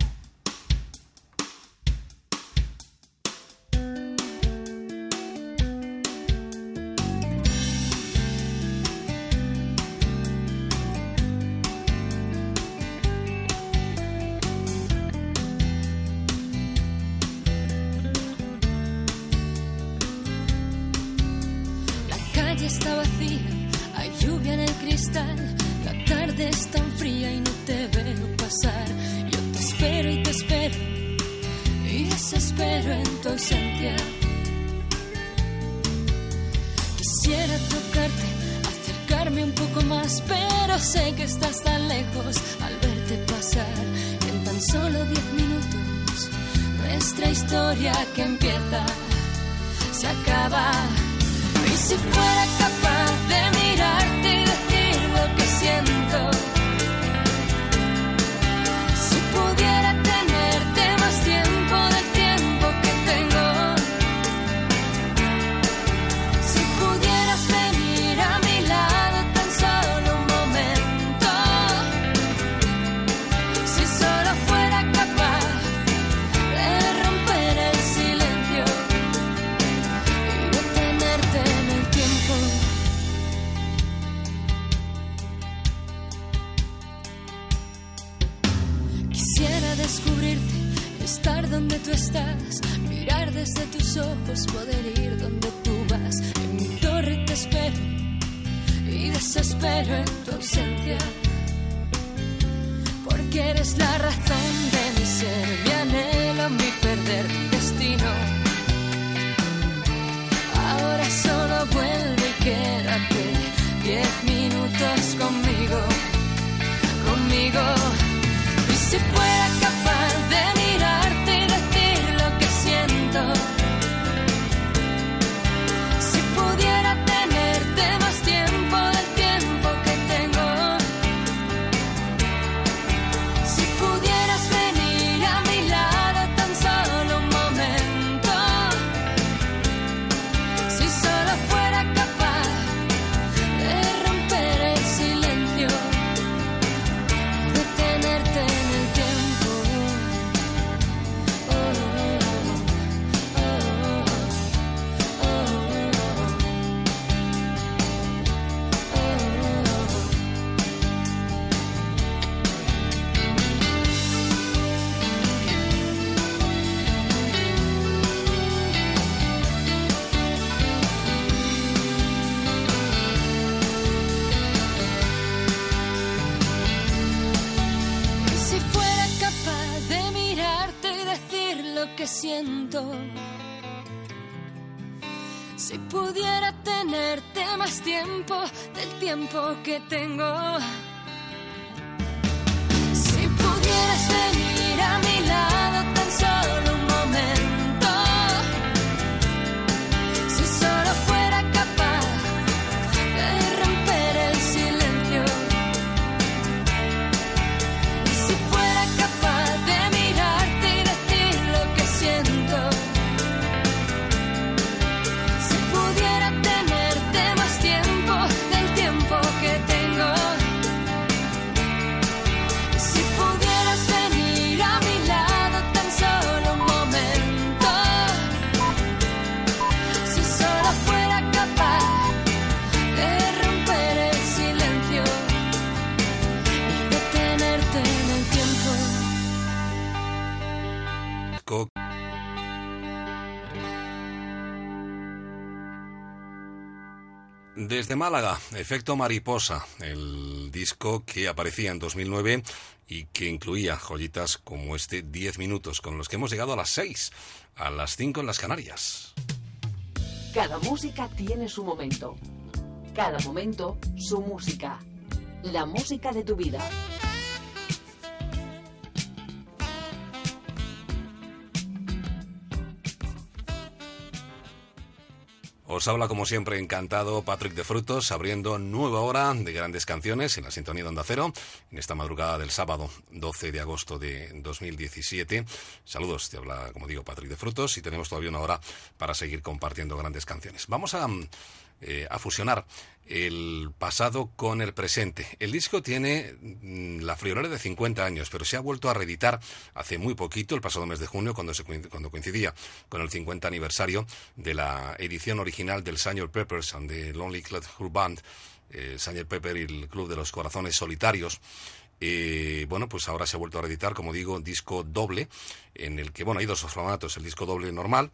Efecto Mariposa, el disco que aparecía en 2009 y que incluía joyitas como este 10 minutos, con los que hemos llegado a las 6, a las 5 en las Canarias. Cada música tiene su momento. Cada momento su música. La música de tu vida. Os habla como siempre encantado Patrick de Frutos, abriendo nueva hora de grandes canciones en la sintonía de Onda Cero, en esta madrugada del sábado 12 de agosto de 2017. Saludos, te habla como digo Patrick de Frutos y tenemos todavía una hora para seguir compartiendo grandes canciones. Vamos a, mm, eh, a fusionar el pasado con el presente. El disco tiene mm, la friolera de 50 años, pero se ha vuelto a reeditar hace muy poquito, el pasado mes de junio, cuando, se, cuando coincidía con el 50 aniversario de la edición original del Sgt. Peppers and the Lonely Cloud Band, eh, Sgt. Pepper y el Club de los Corazones Solitarios. Eh, bueno, pues ahora se ha vuelto a reeditar, como digo, disco doble, en el que, bueno, hay dos formatos, el disco doble normal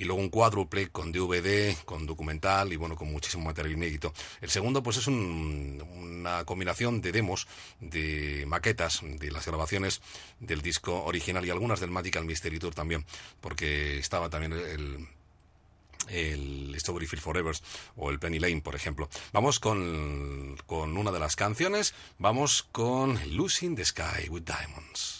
y luego un cuádruple con DVD, con documental y, bueno, con muchísimo material inédito. El segundo, pues es un- una combinación de demos, de maquetas, de las grabaciones del disco original y algunas del Magical Mystery Tour también, porque estaba también el el Strawberry Forever o el Penny Lane, por ejemplo. Vamos con, con una de las canciones, vamos con Losing the Sky with Diamonds.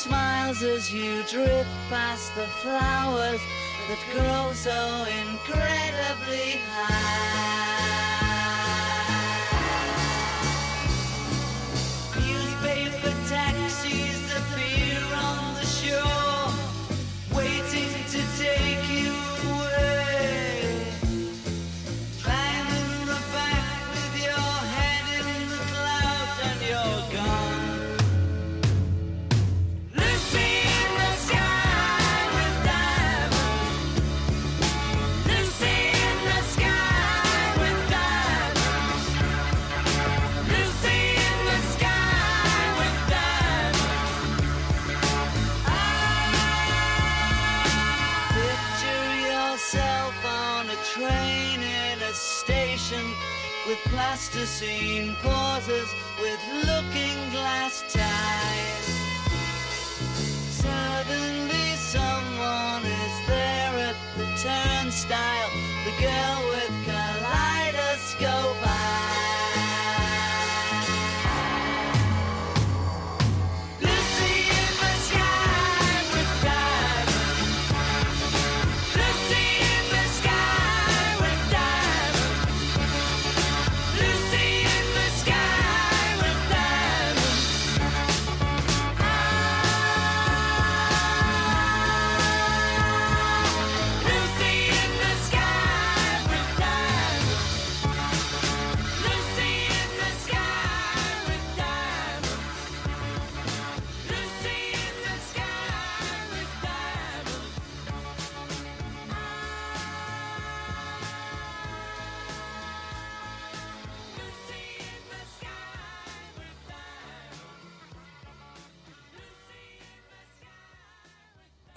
Smiles as you drift past the flowers that grow so incredibly high. see.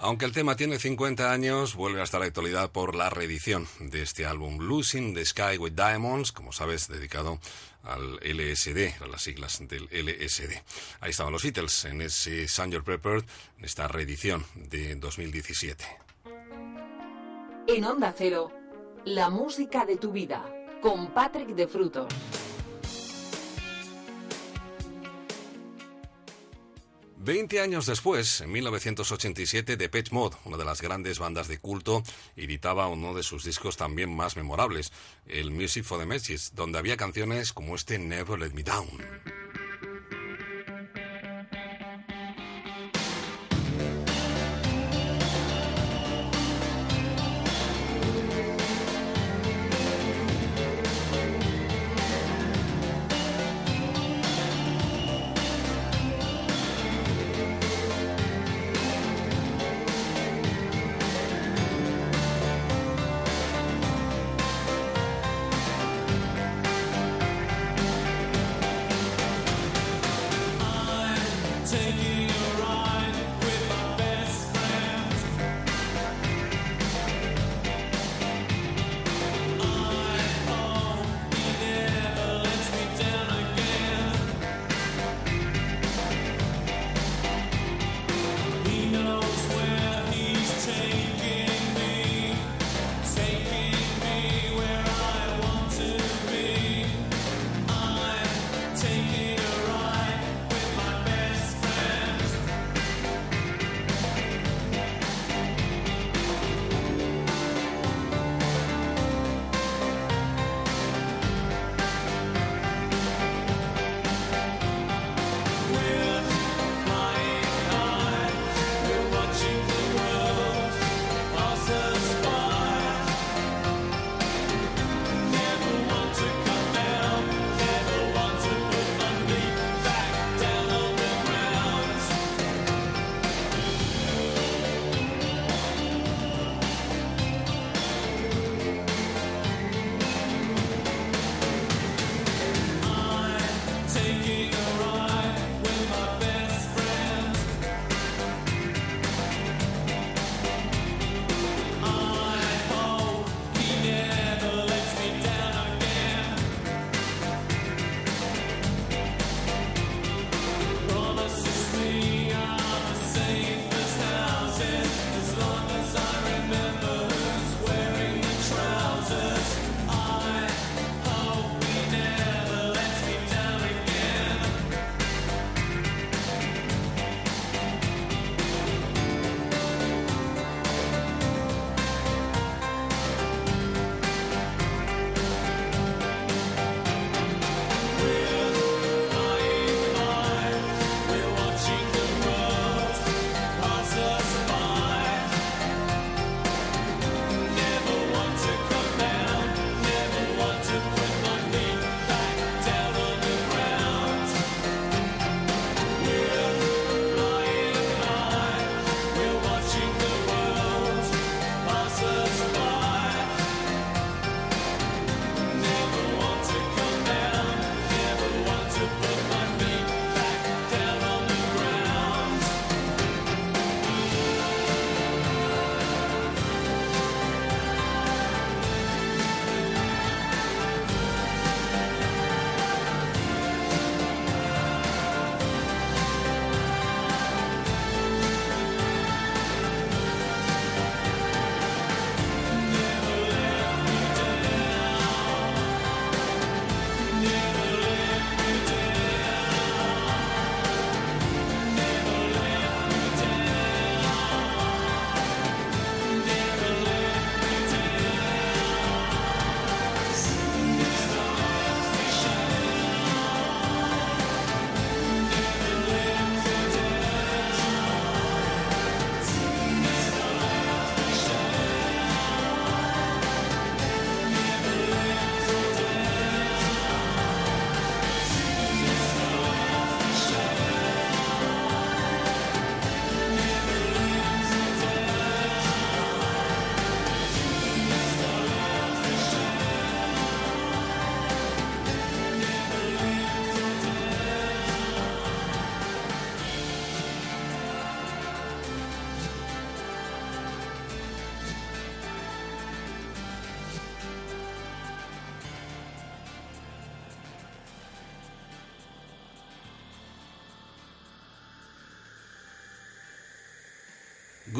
Aunque el tema tiene 50 años, vuelve hasta la actualidad por la reedición de este álbum Losing the Sky with Diamonds, como sabes, dedicado al LSD, a las siglas del LSD. Ahí estaban los Beatles en ese Sgt. Pepper, en esta reedición de 2017. En Onda Cero, la música de tu vida, con Patrick de Frutos. Veinte años después, en 1987, Depeche Mode, una de las grandes bandas de culto, editaba uno de sus discos también más memorables, el Music for the Messages, donde había canciones como este Never Let Me Down.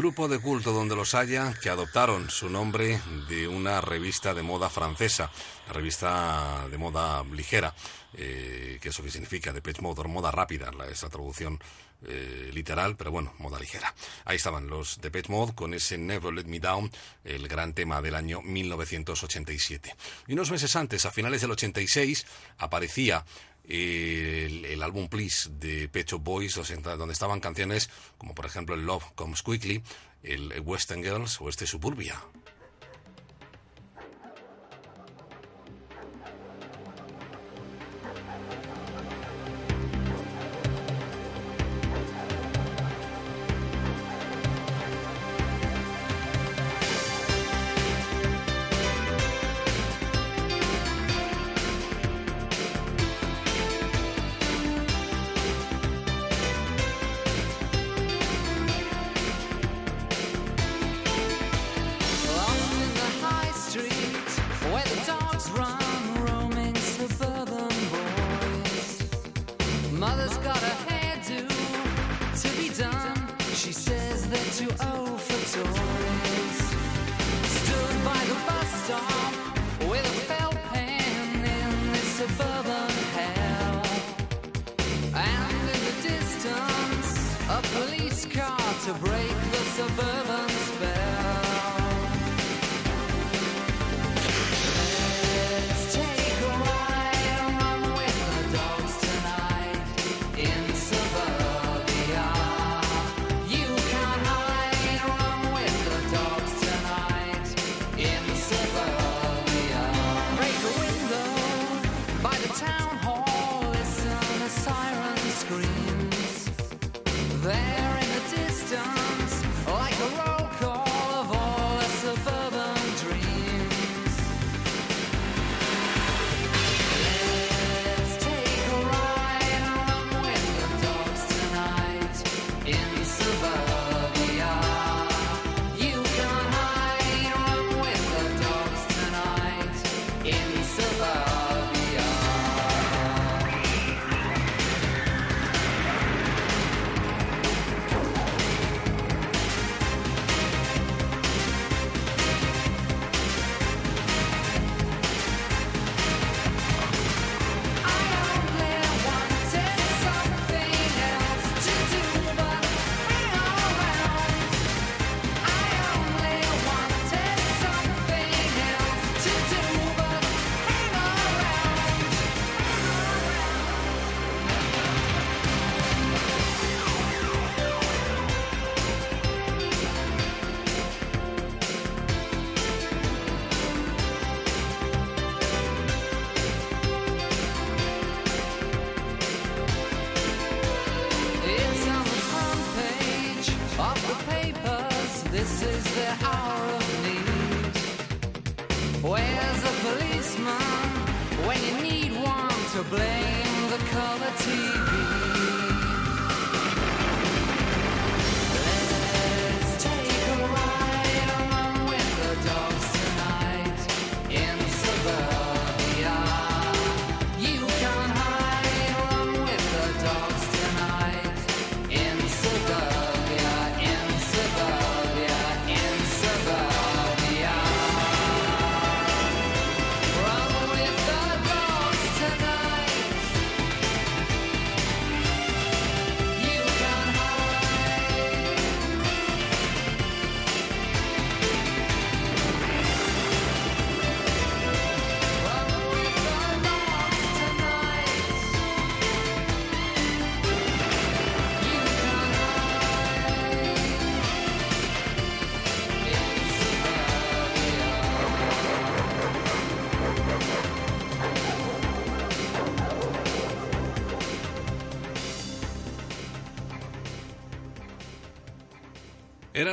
Grupo de culto donde los haya que adoptaron su nombre de una revista de moda francesa, la revista de moda ligera, eh, que eso que significa de Page Mode, moda rápida, la, esa traducción eh, literal, pero bueno, moda ligera. Ahí estaban los de Page Mode con ese Never Let Me Down, el gran tema del año 1987. Y unos meses antes, a finales del 86, aparecía el, el álbum Please de Pecho Boys, donde estaban canciones como por ejemplo Love Comes Quickly, el Western Girls o este Suburbia.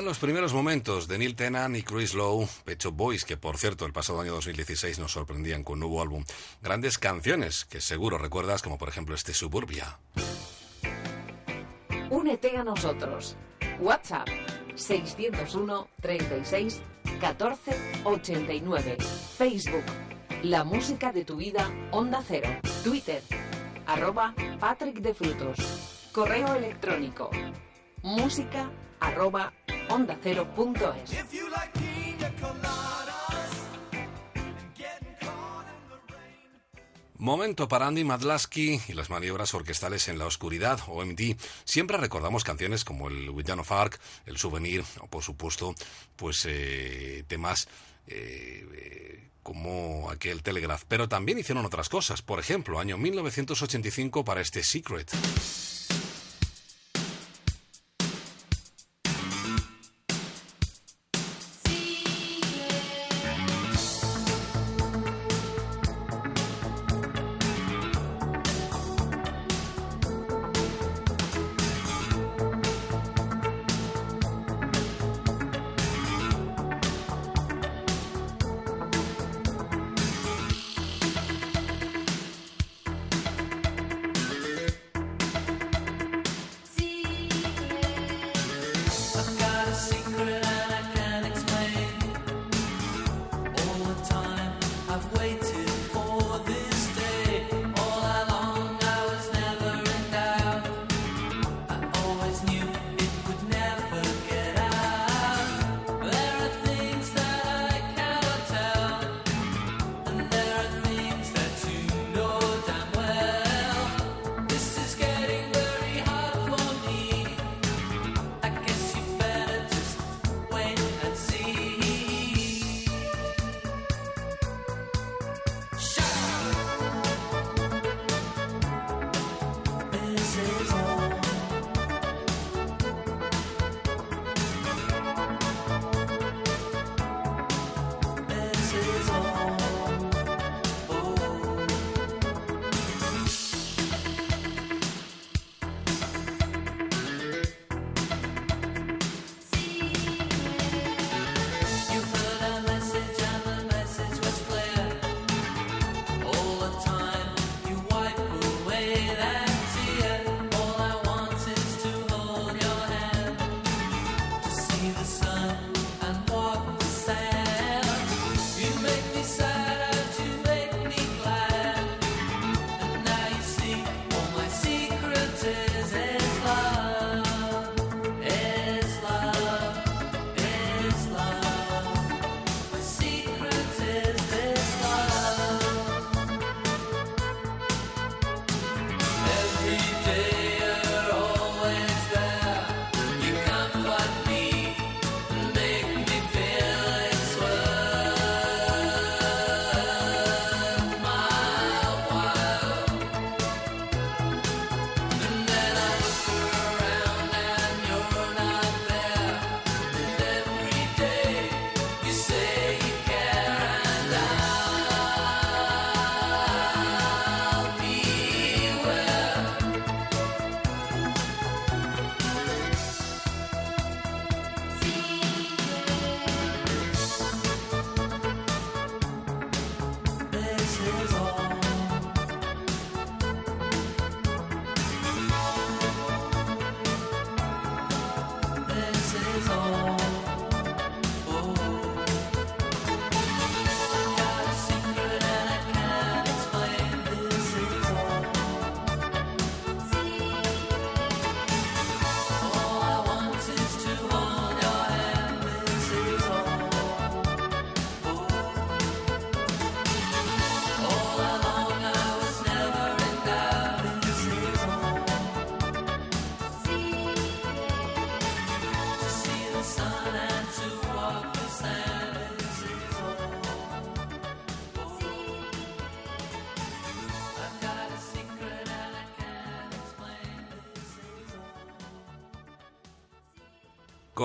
Eran los primeros momentos de Neil Tennant y Chris Lowe, Pecho Boys, que por cierto el pasado año 2016 nos sorprendían con un nuevo álbum. Grandes canciones que seguro recuerdas, como por ejemplo este Suburbia. Únete a nosotros. WhatsApp 601 36 14 89. Facebook La música de tu vida Onda Cero. Twitter arroba Patrick de Frutos. Correo electrónico música arroba OndaCero.es. Momento para Andy Madlasky y las maniobras orquestales en la oscuridad, OMD. Siempre recordamos canciones como el Withan of Arc, el Souvenir, o por supuesto, pues eh, temas eh, como aquel Telegraph. Pero también hicieron otras cosas, por ejemplo, año 1985 para este Secret.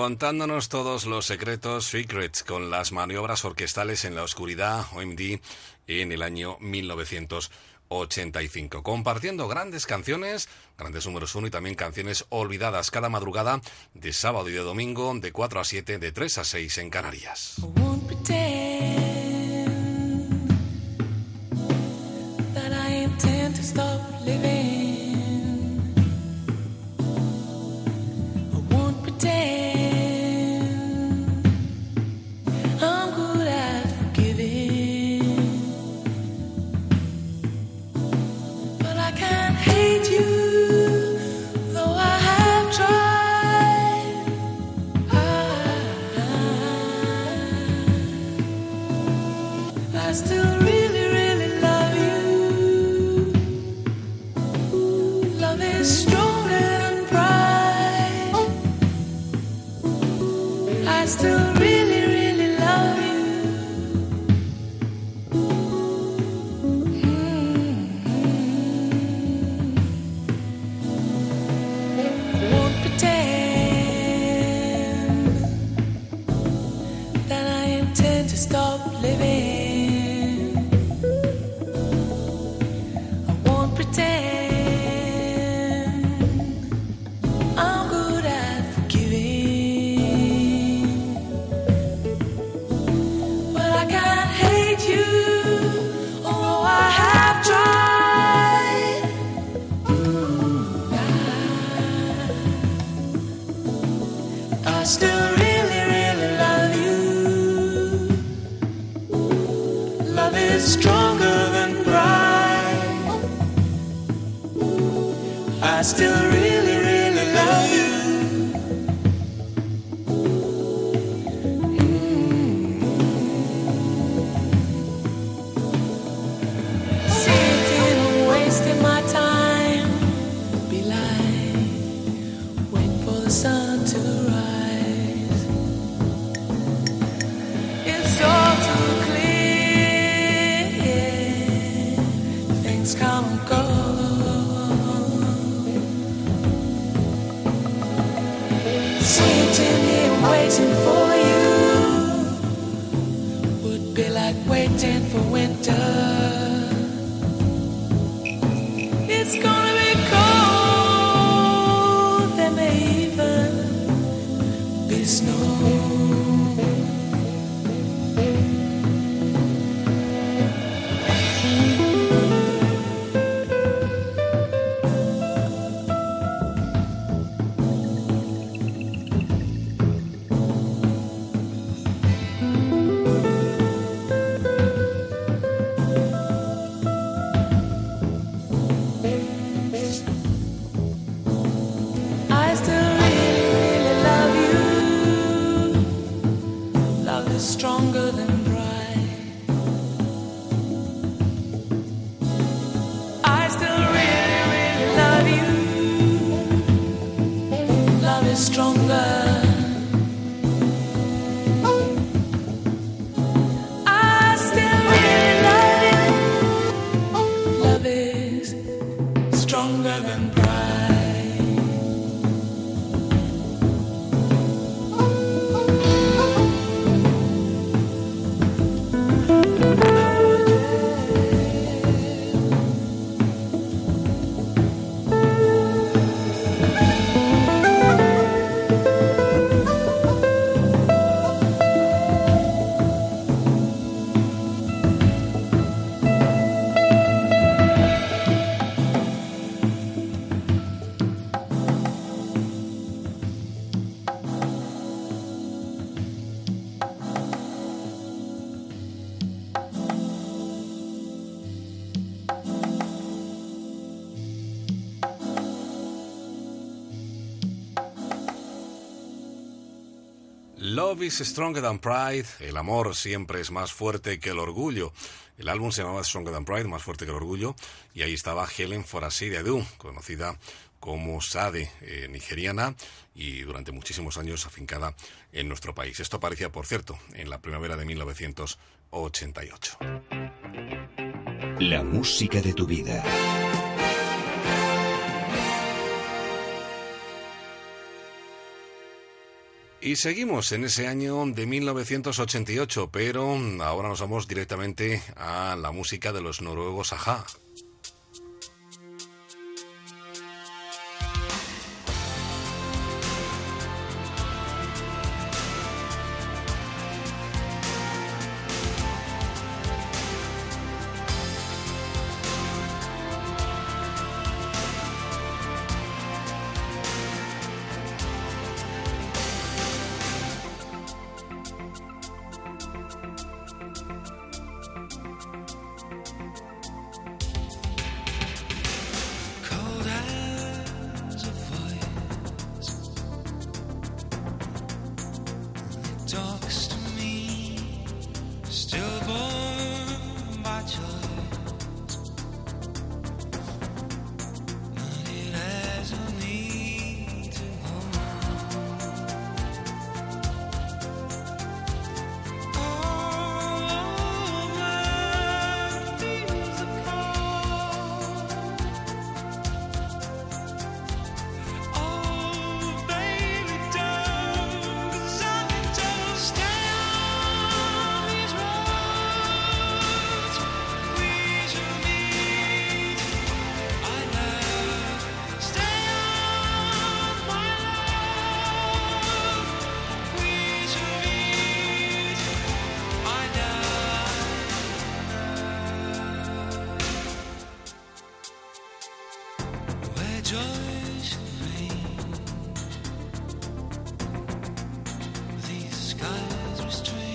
contándonos todos los secretos secrets con las maniobras orquestales en la oscuridad OMD en el año 1985, compartiendo grandes canciones, grandes números uno y también canciones olvidadas cada madrugada de sábado y de domingo de 4 a 7, de 3 a 6 en Canarias. Love stronger than pride. El amor siempre es más fuerte que el orgullo. El álbum se llamaba Stronger Than Pride, más fuerte que el orgullo, y ahí estaba Helen Forasí de conocida como Sade, eh, nigeriana, y durante muchísimos años afincada en nuestro país. Esto aparecía, por cierto, en la primavera de 1988. La música de tu vida. Y seguimos en ese año de 1988, pero ahora nos vamos directamente a la música de los noruegos Aja. Restrain,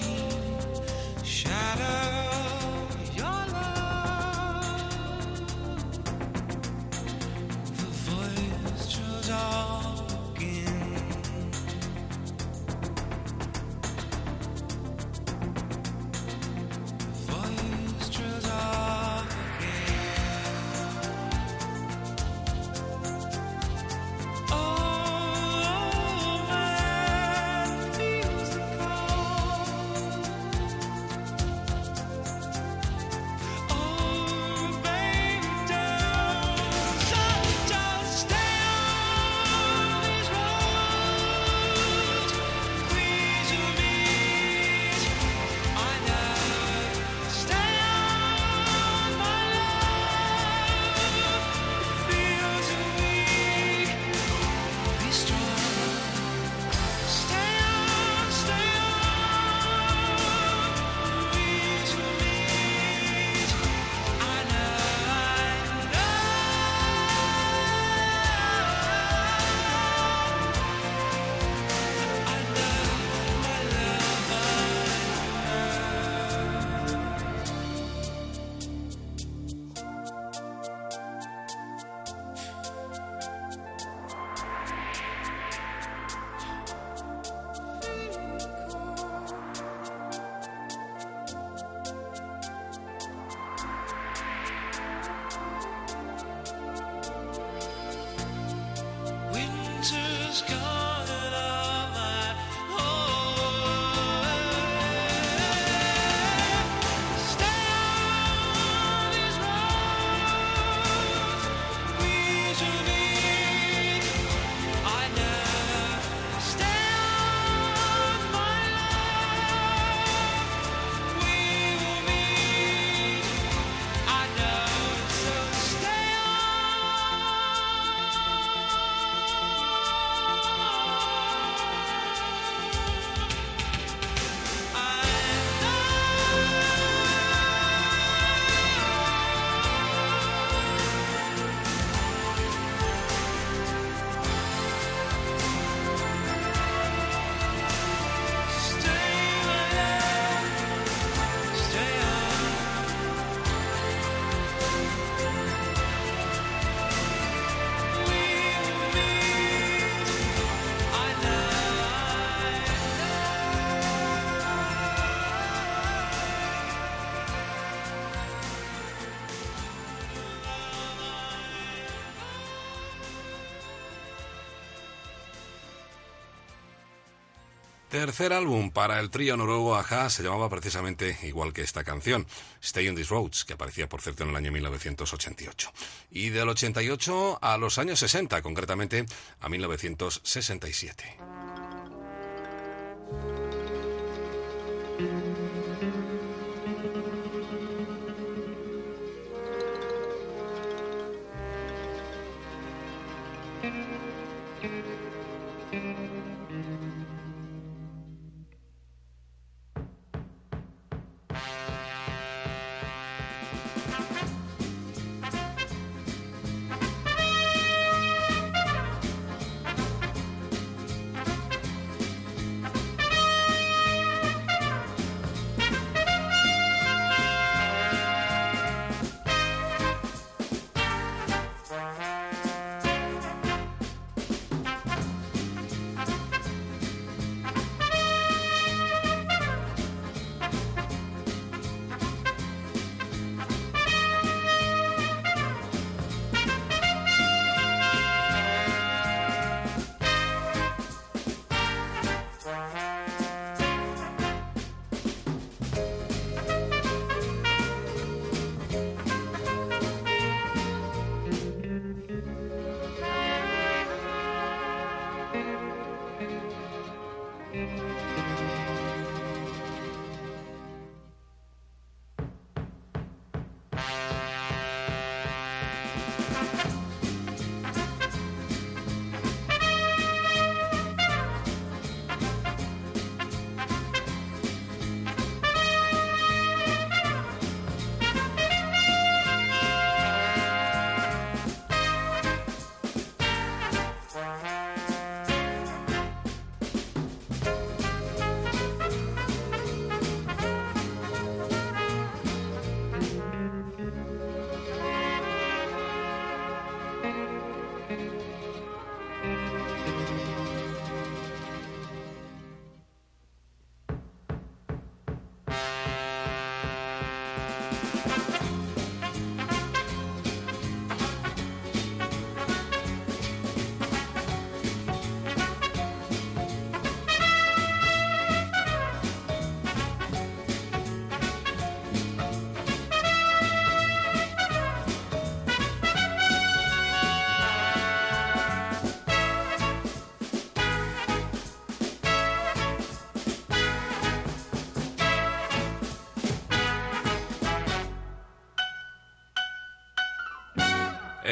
Tercer álbum para el trío noruego Aja se llamaba precisamente igual que esta canción, Stay on These Roads, que aparecía por cierto en el año 1988. Y del 88 a los años 60, concretamente a 1967.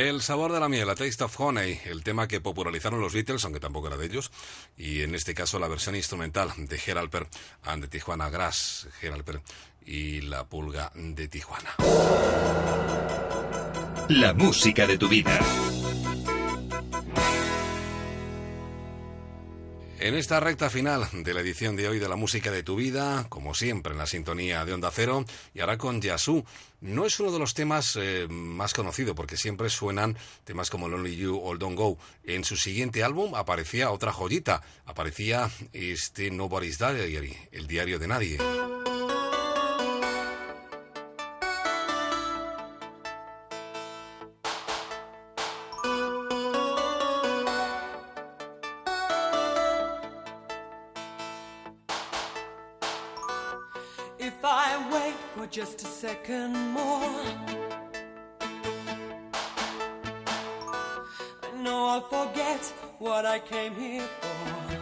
El sabor de la miel, A Taste of Honey, el tema que popularizaron los Beatles, aunque tampoco era de ellos, y en este caso la versión instrumental de Geralper and de Tijuana Grass, Geralper y la pulga de Tijuana. La música de tu vida. En esta recta final de la edición de hoy de la música de tu vida, como siempre en la sintonía de Onda Cero, y ahora con Yasu. No es uno de los temas eh, más conocidos, porque siempre suenan temas como Lonely You o Don't Go. En su siguiente álbum aparecía otra joyita, aparecía este Nobody's Diary, el diario de nadie. Just a second more, I know I'll forget what I came here for.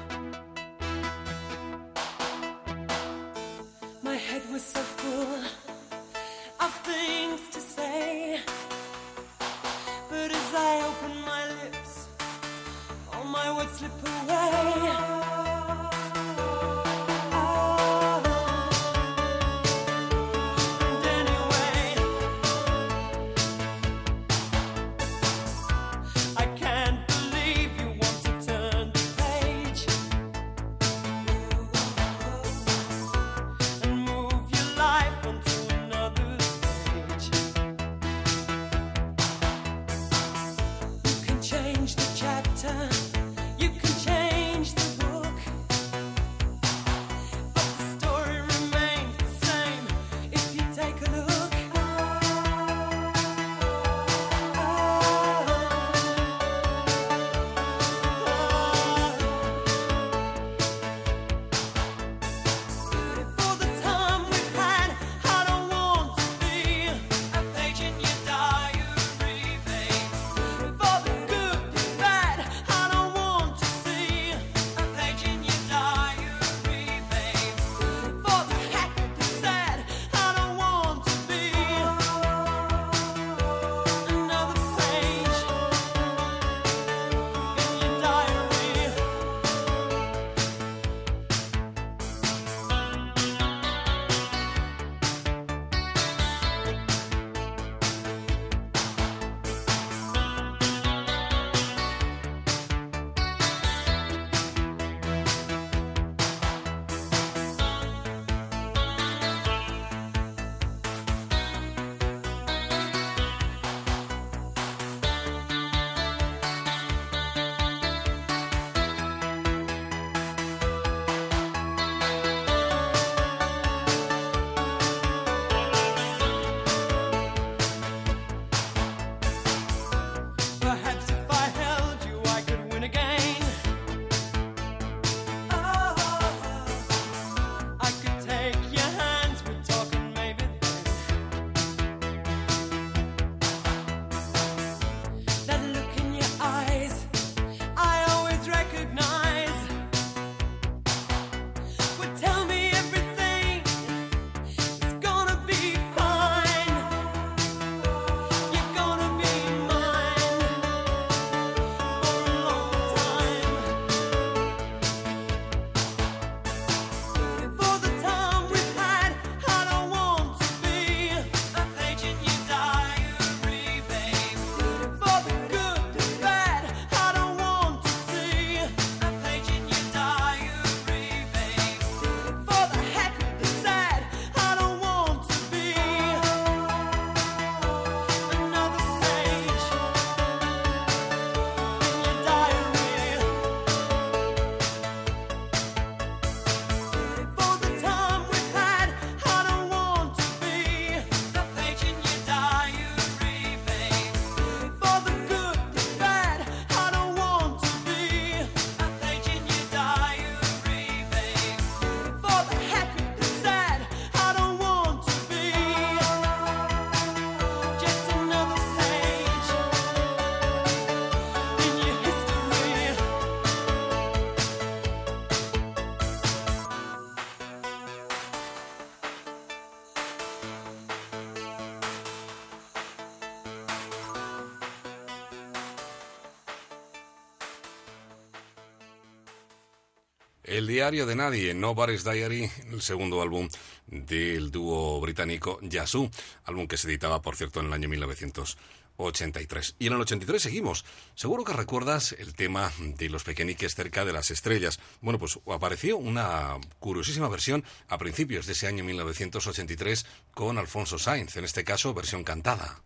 El diario de nadie, Nobody's Diary, el segundo álbum del dúo británico Yazoo, álbum que se editaba, por cierto, en el año 1983. Y en el 83 seguimos. Seguro que recuerdas el tema de los pequeñiques cerca de las estrellas. Bueno, pues apareció una curiosísima versión a principios de ese año 1983 con Alfonso Sainz, en este caso versión cantada.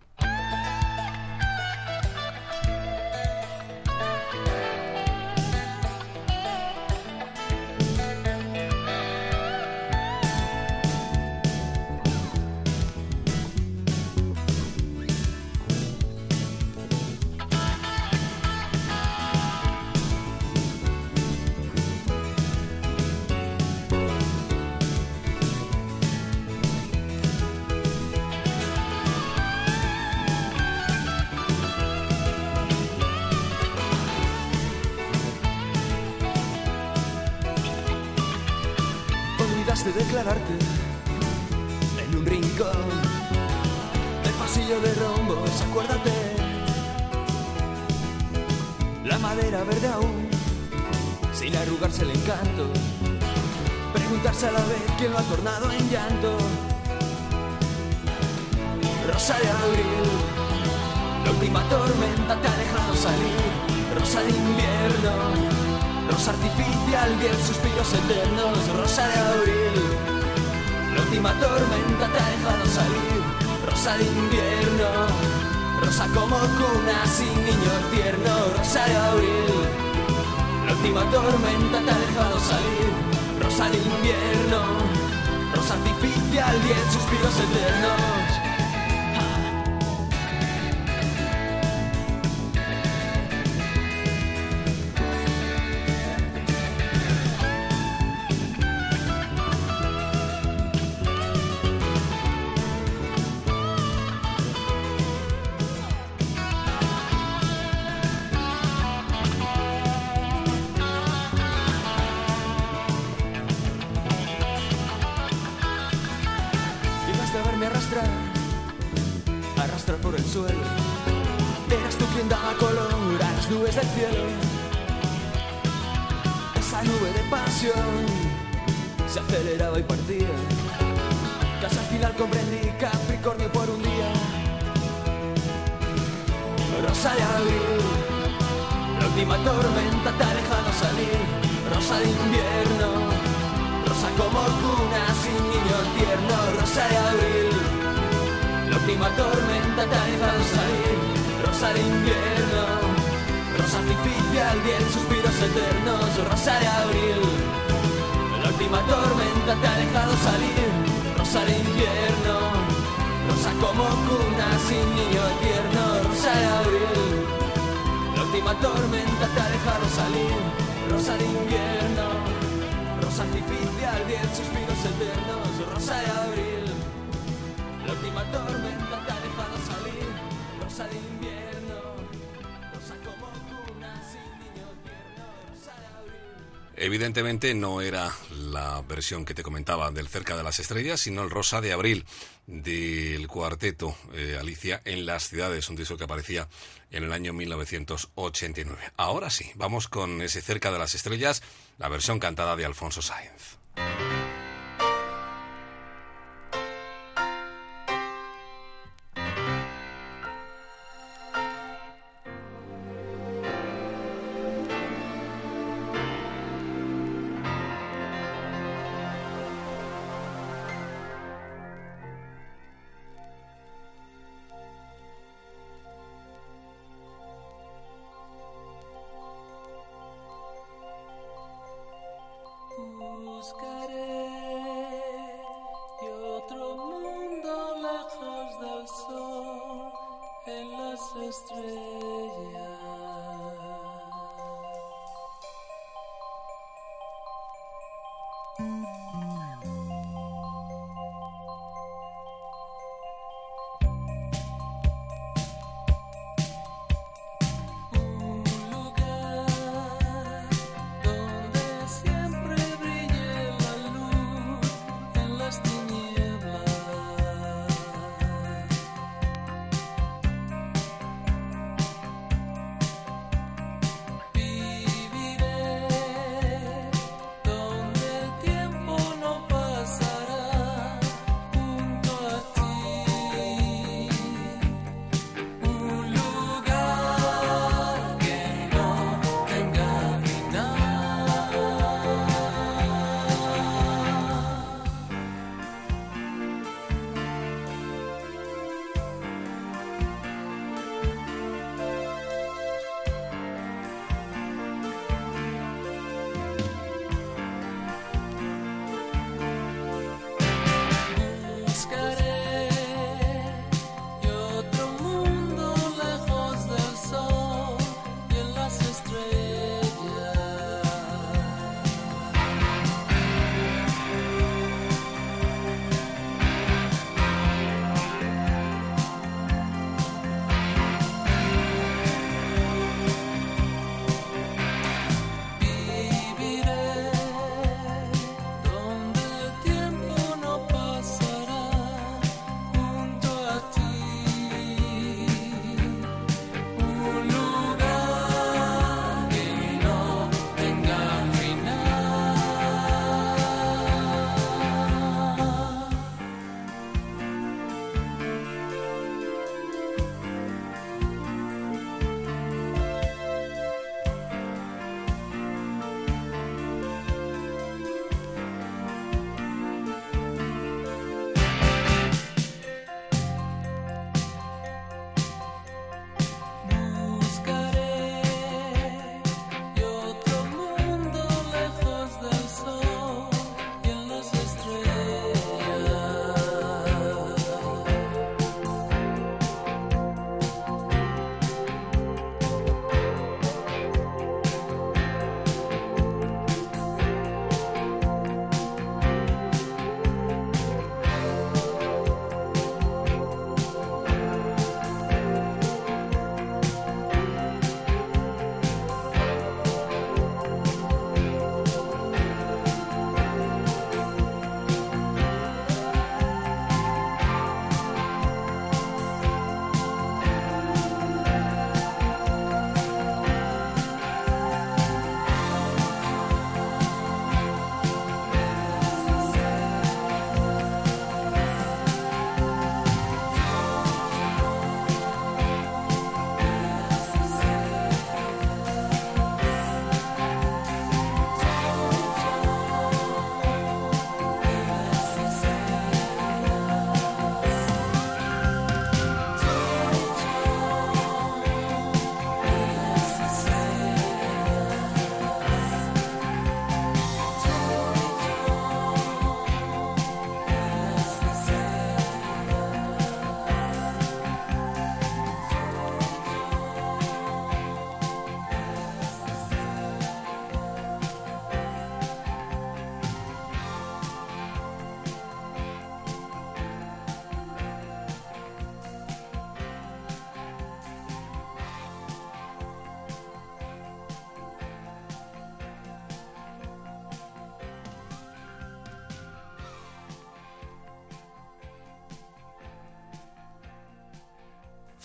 evidentemente no era la versión que te comentaba del Cerca de las Estrellas, sino el Rosa de Abril del cuarteto eh, Alicia en las ciudades, un disco que aparecía en el año 1989. Ahora sí, vamos con ese Cerca de las Estrellas, la versión cantada de Alfonso Sáenz.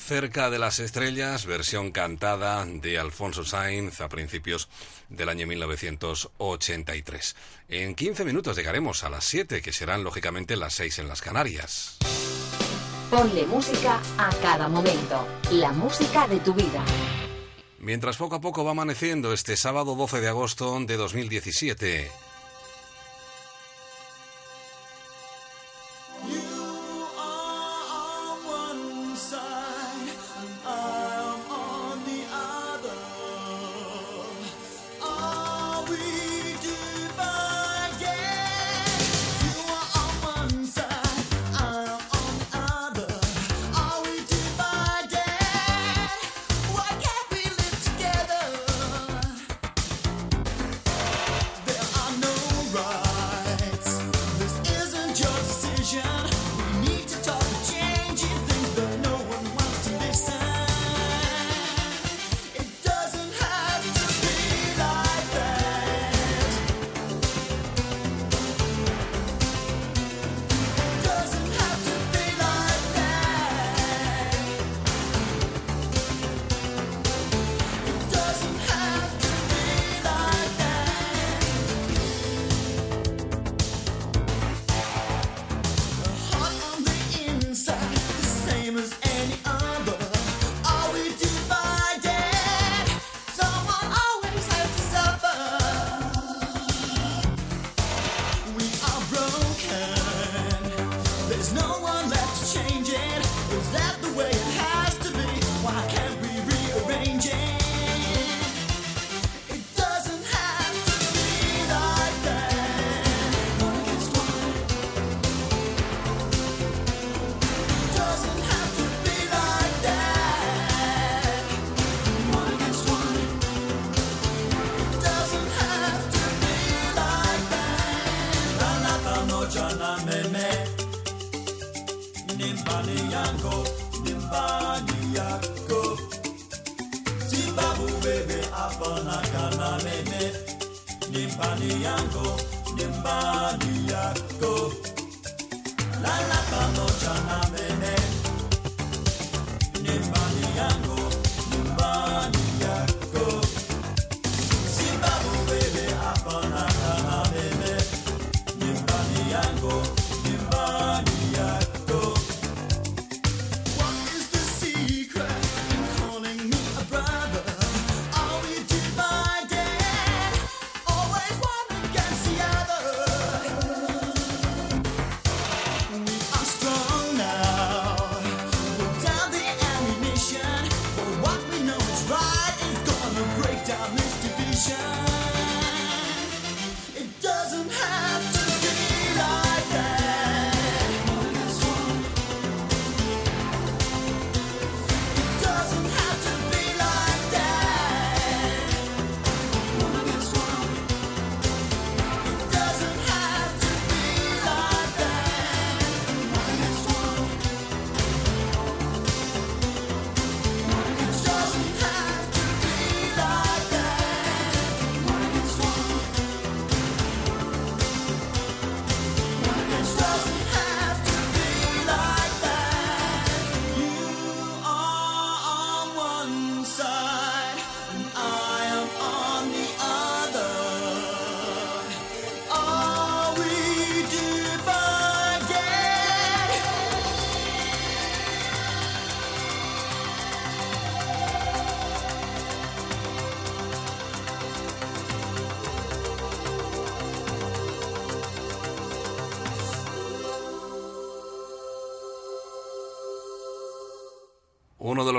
Cerca de las Estrellas, versión cantada de Alfonso Sainz a principios del año 1983. En 15 minutos llegaremos a las 7, que serán lógicamente las 6 en las Canarias. Ponle música a cada momento, la música de tu vida. Mientras poco a poco va amaneciendo este sábado 12 de agosto de 2017.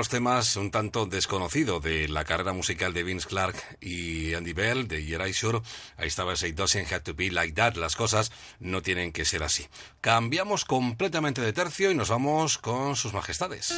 temas un tanto desconocido de la carrera musical de Vince Clark y Andy Bell, de Year Sure. Ahí estaba ese It Doesn't Have to Be Like That. Las cosas no tienen que ser así. Cambiamos completamente de tercio y nos vamos con sus majestades.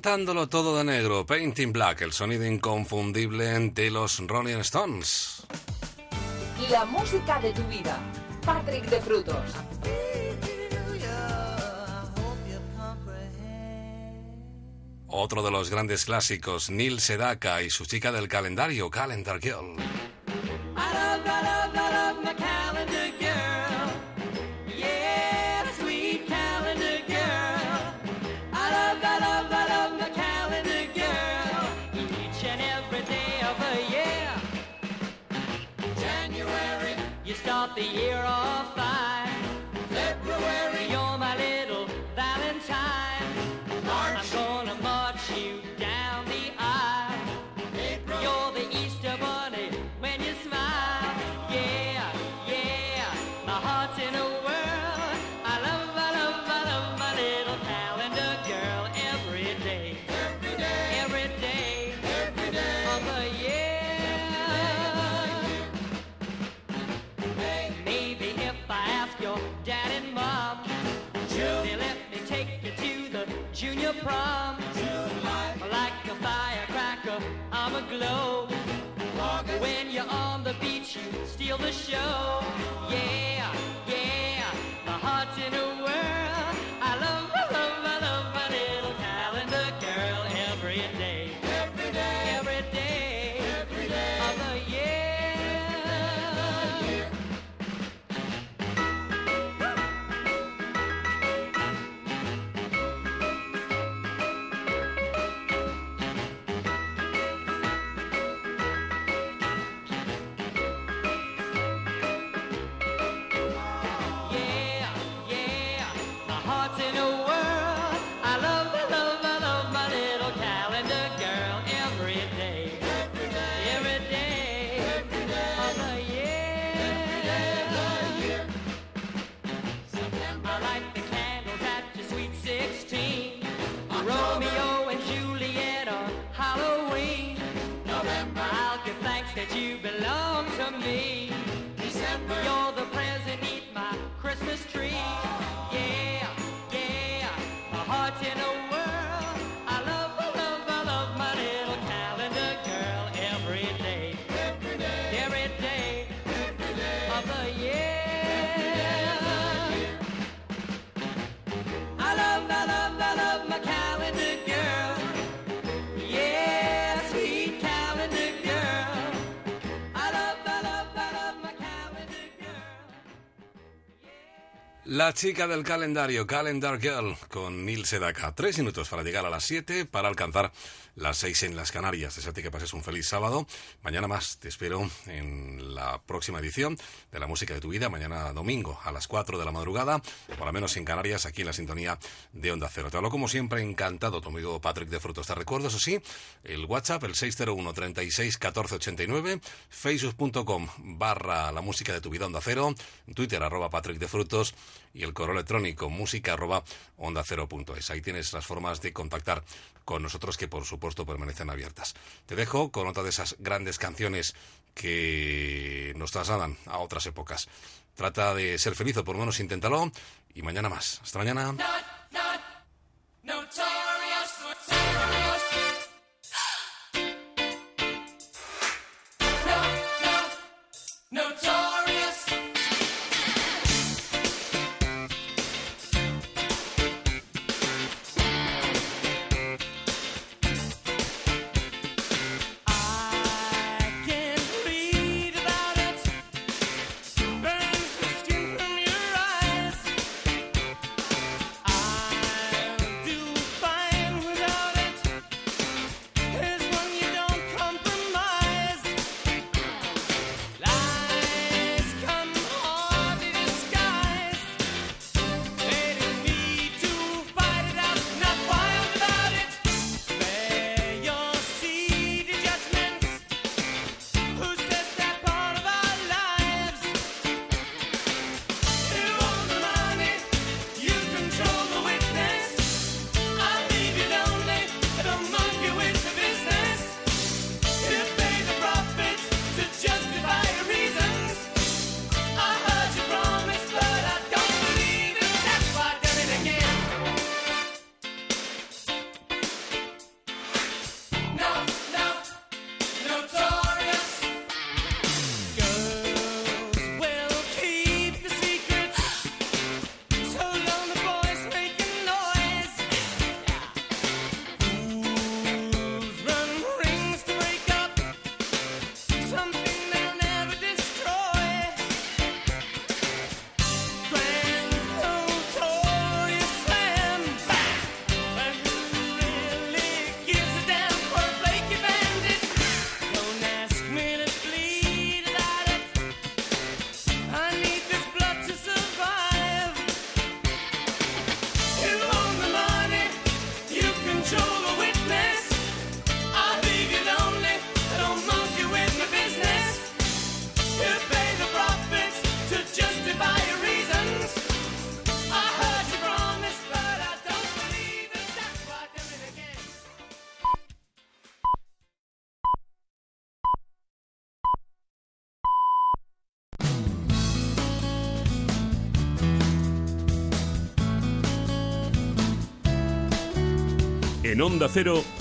pintándolo todo de negro, Painting Black, el sonido inconfundible de los Rolling Stones. La música de tu vida, Patrick de Frutos. Otro de los grandes clásicos, Neil Sedaka y su chica del calendario, Calendar Girl. far. globe. August. When you're on the beach, you steal the show. Yeah, yeah, the heart's in a You're the present, eat my Christmas tree. La chica del calendario, Calendar Girl, con Neil Sedaka. Tres minutos para llegar a las siete, para alcanzar las seis en las Canarias. Ti que pases un feliz sábado. Mañana más te espero en la próxima edición de La Música de tu Vida. Mañana domingo a las cuatro de la madrugada, por lo menos en Canarias, aquí en la sintonía de Onda Cero. Te hablo como siempre, encantado, tu amigo Patrick de Frutos. Te recuerdo, eso sí, el WhatsApp, el 601 36 14 89, facebook.com barra La Música de tu Vida Onda Cero, Twitter arroba Patrick de Frutos y el correo electrónico música arroba onda cero punto es. Ahí tienes las formas de contactar con nosotros que por supuesto permanecen abiertas. Te dejo con otra de esas grandes canciones que nos trasladan a otras épocas. Trata de ser feliz o por lo menos inténtalo y mañana más. Hasta mañana. En Onda Cero,